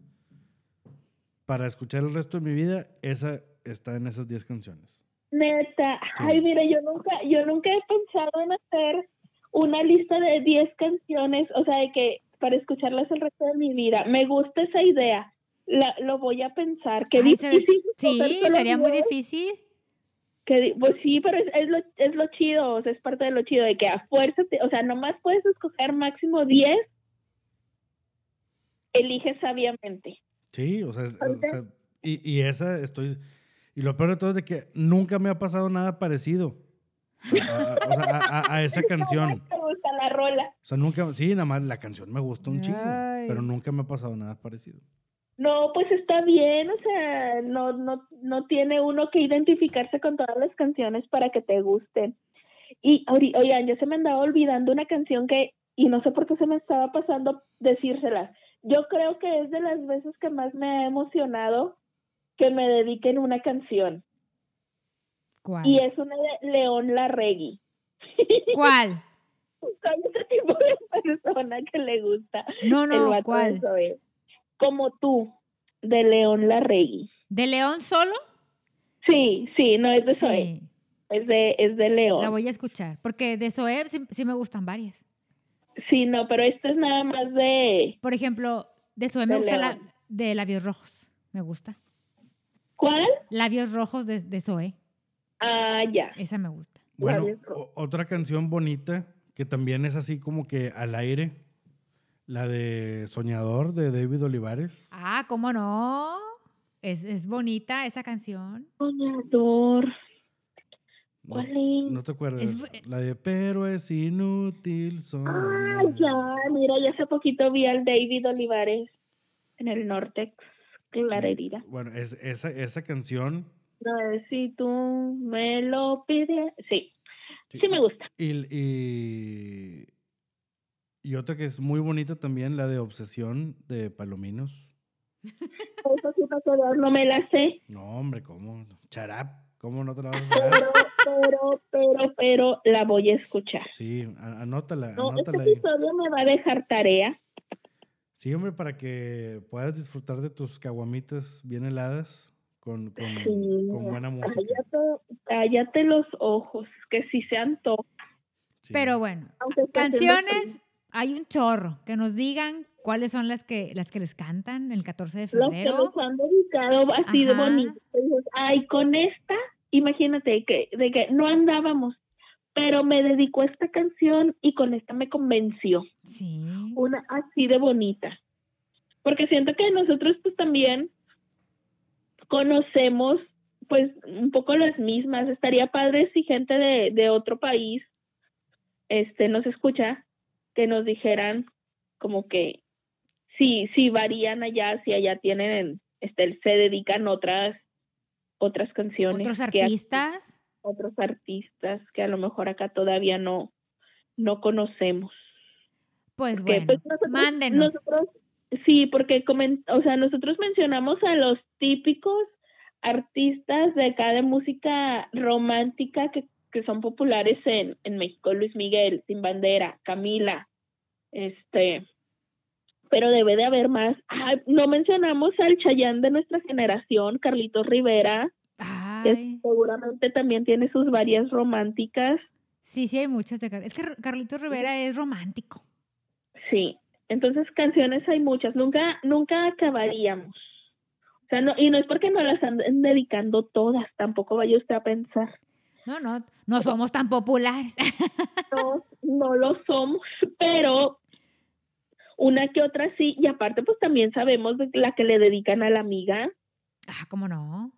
para escuchar el resto de mi vida, esa está en esas 10 canciones. Neta, Sí. ay, mira, yo nunca, yo nunca he pensado en hacer una lista de 10 canciones, o sea, de que para escucharlas el resto de mi vida. Me gusta esa idea. La, lo voy a pensar. Qué Ay, se ve- difícil. Sí, sería muy 10. difícil. Que pues sí, pero es, es, lo, es lo chido, o sea, es parte de lo chido, de que a fuerza, te- o sea, nomás puedes escoger máximo 10, elige sabiamente. Sí, o sea, es- o Ahorita- sea, y, y esa estoy... Y lo peor de todo es de que nunca me ha pasado nada parecido a, a- o sea, a- a- a esa canción. Me gusta la rola. O sea, nunca... Sí, nada más la canción me gusta un chingo, Ay. pero nunca me ha pasado nada parecido. No, pues está bien, o sea, no, no, no tiene uno que identificarse con todas las canciones para que te gusten. Y oigan, yo se me andaba olvidando una canción que, y no sé por qué se me estaba pasando decírselas. Yo creo que es de las veces que más me ha emocionado que me dediquen una canción. ¿Cuál? Y es una de León Larregui. ¿Cuál? Soy tipo de persona que le gusta No, no, ¿cuál? Como tú, de León Larregui. ¿De León solo? Sí, sí, no es de Zoé, Sí, es de, es de León. la voy a escuchar. Porque de Zoé sí, sí me gustan varias. Sí, no, pero esto es nada más de... Por ejemplo, de Zoé me gusta la de Labios Rojos. Me gusta. ¿Cuál? Labios Rojos de, de Zoé. Ah, ya. Esa me gusta. Bueno, otra canción bonita que también es así como que al aire, la de Soñador de David Olivares. Ah, ¿cómo no? Es, es bonita esa canción. Soñador. No, ¿Cuál es? no te acuerdas. Es La de Pero es inútil soñar. Ah, ya, mira, ya hace poquito vi al David Olivares en el Nortex. Clara herida. Bueno, es, esa, esa canción. No, si tú me lo pides. Sí, sí me gusta. Y, y, y otra que es muy bonita también, la de Obsesión de Palominos. Eso sí quedó, no me la sé. No, hombre, ¿cómo? Charap, ¿cómo no te la vas a saber? Pero, pero, pero, pero la voy a escuchar. Sí, anótala, No, este anótala ahí. episodio me va a dejar tarea. Sí, hombre, para que puedas disfrutar de tus caguamitas bien heladas con, con, Sí, con buena música. Cállate, cállate los ojos, que si se antoja. Sí. Pero bueno, canciones, hay un chorro. Que nos digan cuáles son las que, las que les cantan el 14 de Los que febrero. nos han dedicado así de Ajá. bonito. Dices, Ay, con esta, imagínate que, de que no andábamos, pero me dedicó a esta canción y con esta me convenció. Sí. Una así de bonita. Porque siento que nosotros pues también conocemos pues un poco las mismas. Estaría padre si gente de, de otro país este nos escucha, que nos dijeran como que si, si varían allá, si allá tienen, este, se dedican otras otras canciones. Otros aquí- artistas. otros artistas que a lo mejor acá todavía no, no conocemos. Pues Porque, bueno, pues, nosotros- mándenos. nosotros- sí, porque comen- o sea, nosotros mencionamos a los típicos artistas de acá de música romántica que, que son populares en, en México, Luis Miguel, Sin Bandera, Camila, este, pero debe de haber más. Ah, no mencionamos al Chayán de nuestra generación, Carlitos Rivera, que Ay, seguramente también tiene sus varias románticas. sí, sí hay muchas de Car- Es que Car- Carlitos Rivera es romántico. Sí, entonces canciones hay muchas, nunca, nunca acabaríamos. O sea, no, y no es porque no las anden dedicando todas, tampoco vaya usted a pensar. No, no, no somos tan populares. No, no lo somos, pero una que otra sí, y aparte pues también sabemos de la que le dedican a la amiga. ah, ¿cómo no?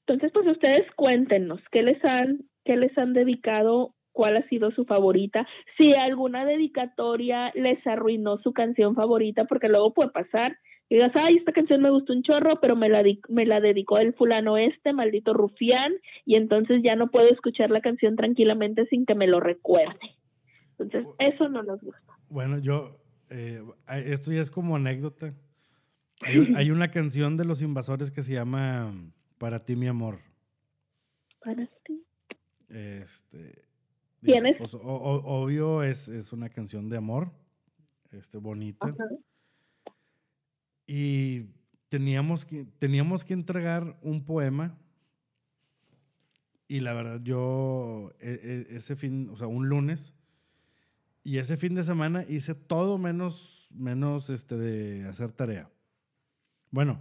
Entonces pues ustedes cuéntenos qué les han, qué les han dedicado, cuál ha sido su favorita, si alguna dedicatoria les arruinó su canción favorita, porque luego puede pasar Y digas, ay, esta canción me gustó un chorro, pero me la, me la dedicó el fulano este, maldito rufián, y entonces ya no puedo escuchar la canción tranquilamente sin que me lo recuerde. Entonces, eso no nos gusta. Bueno, yo, eh, esto ya es como anécdota. Hay, hay, una canción de los invasores que se llama Para ti, mi amor. Para ti. Este, ¿Tienes? Pues, obvio es, es, una canción de amor, este, bonita. Y teníamos que, teníamos que entregar un poema. Y la verdad, yo e, e, ese fin, o sea, un lunes, y ese fin de semana hice todo menos, menos este de hacer tarea. Bueno,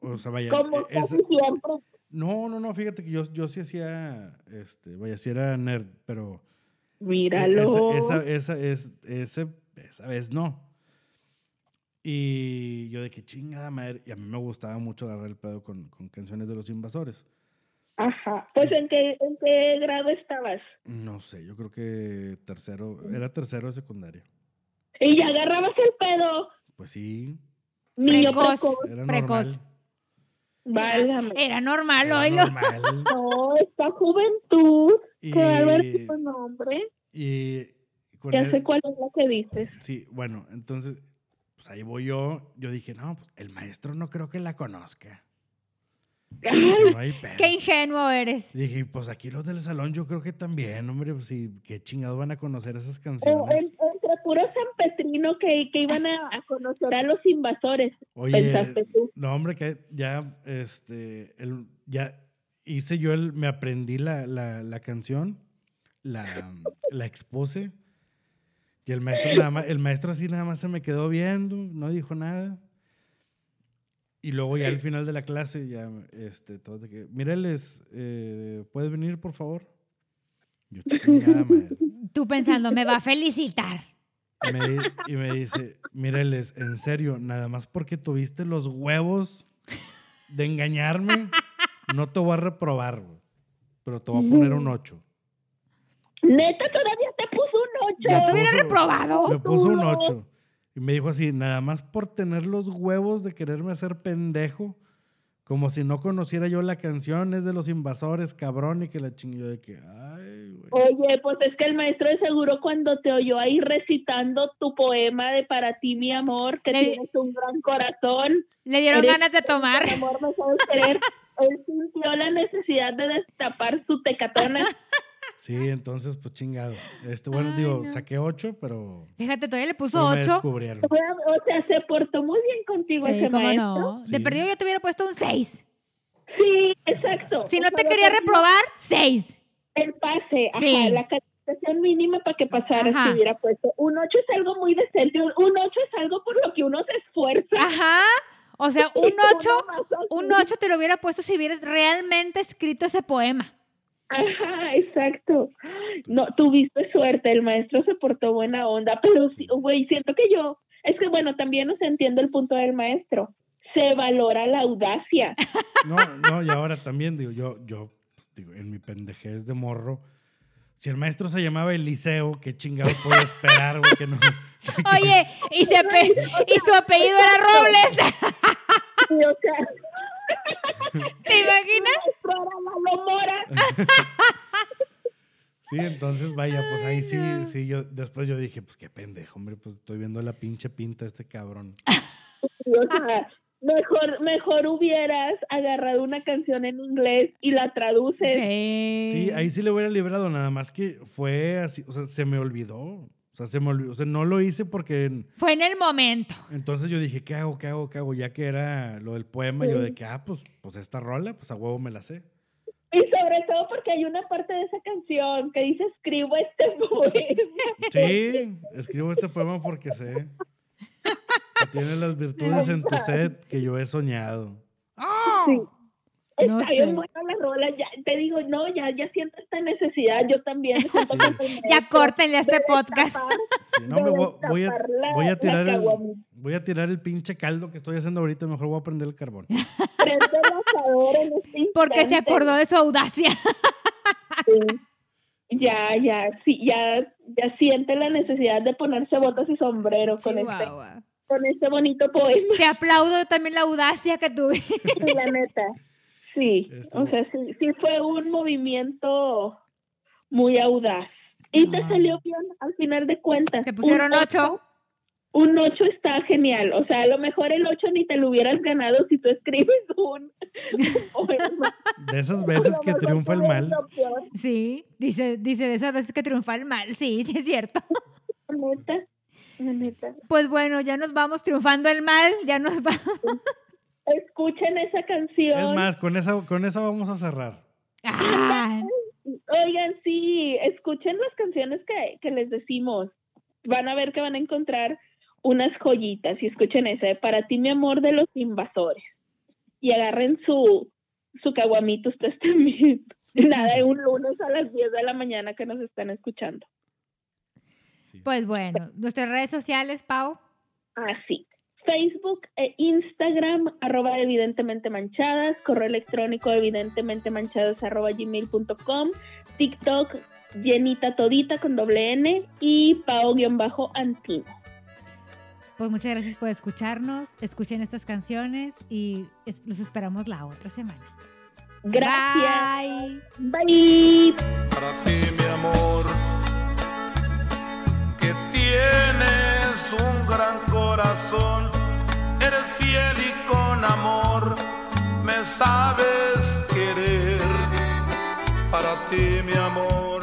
o sea, vaya. Como e, siempre. No, no, no, fíjate que yo, yo sí hacía, este, vaya, sí era nerd, pero... Míralo. Esa, esa, es, ese, esa vez no. Y yo de que chingada madre, y a mí me gustaba mucho agarrar el pedo con, con canciones de los invasores. Ajá. Pues ¿en qué, ¿en qué grado estabas? No sé, yo creo que tercero, era tercero de secundaria. ¿Y ya agarrabas el pedo? Pues sí. Niño precoz. Era precoz. normal. Válgame. Era normal, normal. No, esta juventud. Y- bárbaro tipo de nombre. Y Ya sé cuál es la que dices. Sí, bueno, entonces, pues ahí voy yo. Yo dije, no, pues el maestro no creo que la conozca. Ay, No hay pedo. Qué ingenuo eres. Dije, pues aquí los del salón yo creo que también, hombre, pues sí, qué chingados van a conocer esas o canciones. en- entre puro San Petrino que, que iban a, a conocer a los invasores. Oye, pensaste tú. no, hombre, que ya, este, el, ya hice yo el, me aprendí la, la, la canción, la, la expuse, y el maestro nada más, el maestro así nada más se me quedó viendo, no dijo nada. Y luego ya al final de la clase, ya, este, todo de que, Mireles, eh, ¿puedes venir, por favor? Yo, chingada madre. Tú pensando, me va a felicitar. Me y me dice, Mireles, en serio, nada más porque tuviste los huevos de engañarme, no te voy a reprobar, pero te voy a poner un 8. Neta, todavía Yo ocho. te hubiera puso- reprobado. Me puso un no. 8. Y me dijo así, nada más por tener los huevos de quererme hacer pendejo, como si no conociera yo la canción, es de los invasores, cabrón, y que la chingue de que, ay, güey. Oye, pues es que el maestro de seguro cuando te oyó ahí recitando tu poema de Para ti, mi amor, que Le- tienes un gran corazón, Le dieron Eres- ganas de tomar. mi amor, me sabes querer, él sintió la necesidad de destapar su tecatona. Sí, entonces, pues chingado. Este, bueno, Ay, digo, no. saqué 8, pero, Fíjate, todavía le puso pero me 8. descubrieron. O sea, se portó muy bien contigo Sí, ese cómo maestro. no. De perdido yo te hubiera puesto un 6. Sí, exacto. Si O no sea, te quería reprobar, 6. El pase, ajá, Sí. la calificación mínima para que pasara Ajá. si hubiera puesto. Un 8 es algo muy decente, un 8 es algo por lo que uno se esfuerza. Ajá. O sea, un Y tú 8, nomás así. un 8 te lo hubiera puesto si hubieras realmente escrito ese poema. Ajá, exacto. No, tuviste suerte, el maestro se portó buena onda, pero sí, güey, siento que yo, es que bueno, también no se entiende el punto del maestro. Se valora la audacia. No, no, y ahora también, digo, yo, yo, pues, digo, en mi pendejez de morro, si el maestro se llamaba Eliseo, qué chingado puedo esperar, güey, que no. Oye, y, se ape- y su apellido era Robles. Y, o sea, ¿Te imaginas? Sí, entonces vaya, pues ahí sí, sí, yo, después yo dije, pues qué pendejo, hombre, pues estoy viendo la pinche pinta de este cabrón. O sea, mejor, mejor hubieras agarrado una canción en inglés y la traduces. Sí. Sí, ahí sí le hubiera librado, nada más que fue así, o sea, se me olvidó. O sea, se me olvidó, o sea, no lo hice porque Fue en el momento. entonces yo dije, ¿qué hago, qué hago, qué hago? Ya que era lo del poema, yo de que, ah, pues, pues esta rola, pues a huevo me la sé. Y sobre todo porque hay una parte de esa canción que dice escribo este poema. Sí, escribo este poema porque sé que tiene las virtudes en tu set que yo he soñado. Sí. No Está sé. bien buena la rola, ya te digo, no, ya, ya siento esta necesidad, yo también, junto con el Ya córtenle a este de podcast. destapar, Sí, no, me voy, voy a, destapar la- voy a la tirar el, voy a tirar el pinche caldo que estoy haciendo ahorita, mejor voy a prender el carbón. El este Porque se acordó de su audacia. Sí. Ya, ya, sí, ya, ya siente la necesidad de ponerse botas y sombrero con este. Con este bonito poema. Te aplaudo también la audacia que tuve. La neta. Sí, Estuvo- o sea, sí, sí fue un movimiento muy audaz. Y te salió bien al final de cuentas. Te pusieron Un ocho. Un 8 está genial. O sea, a lo mejor el 8 ni te lo hubieras ganado si tú escribes un. De esas veces que triunfa el mal. Sí, dice, dice de esas veces que triunfa el mal. Sí, sí es cierto. la neta. La neta. Pues bueno, ya nos vamos triunfando el mal, ya nos vamos. Escuchen esa canción. Es más, con esa, con esa vamos a cerrar. Ah, Oigan, sí, escuchen las canciones que, que les decimos. Van a ver que van a encontrar unas joyitas y escuchen esa de Para ti, mi amor, de los invasores. Y agarren su, su caguamito ustedes también. Nada, de un lunes a las 10 de la mañana que nos están escuchando. pues bueno, nuestras redes sociales, Pau. Así. Facebook e Instagram, arroba evidentemente manchadas, correo electrónico evidentemente manchadas arroba gmail.com, TikTok llenita todita con doble N y pao-antino. Pues muchas gracias por escucharnos. Escuchen estas canciones y es- los esperamos la otra semana. Gracias. Bye. Bye. para ti, mi amor, que tienes un gran corazón, eres fiel y con amor me sabes querer. Para ti, mi amor,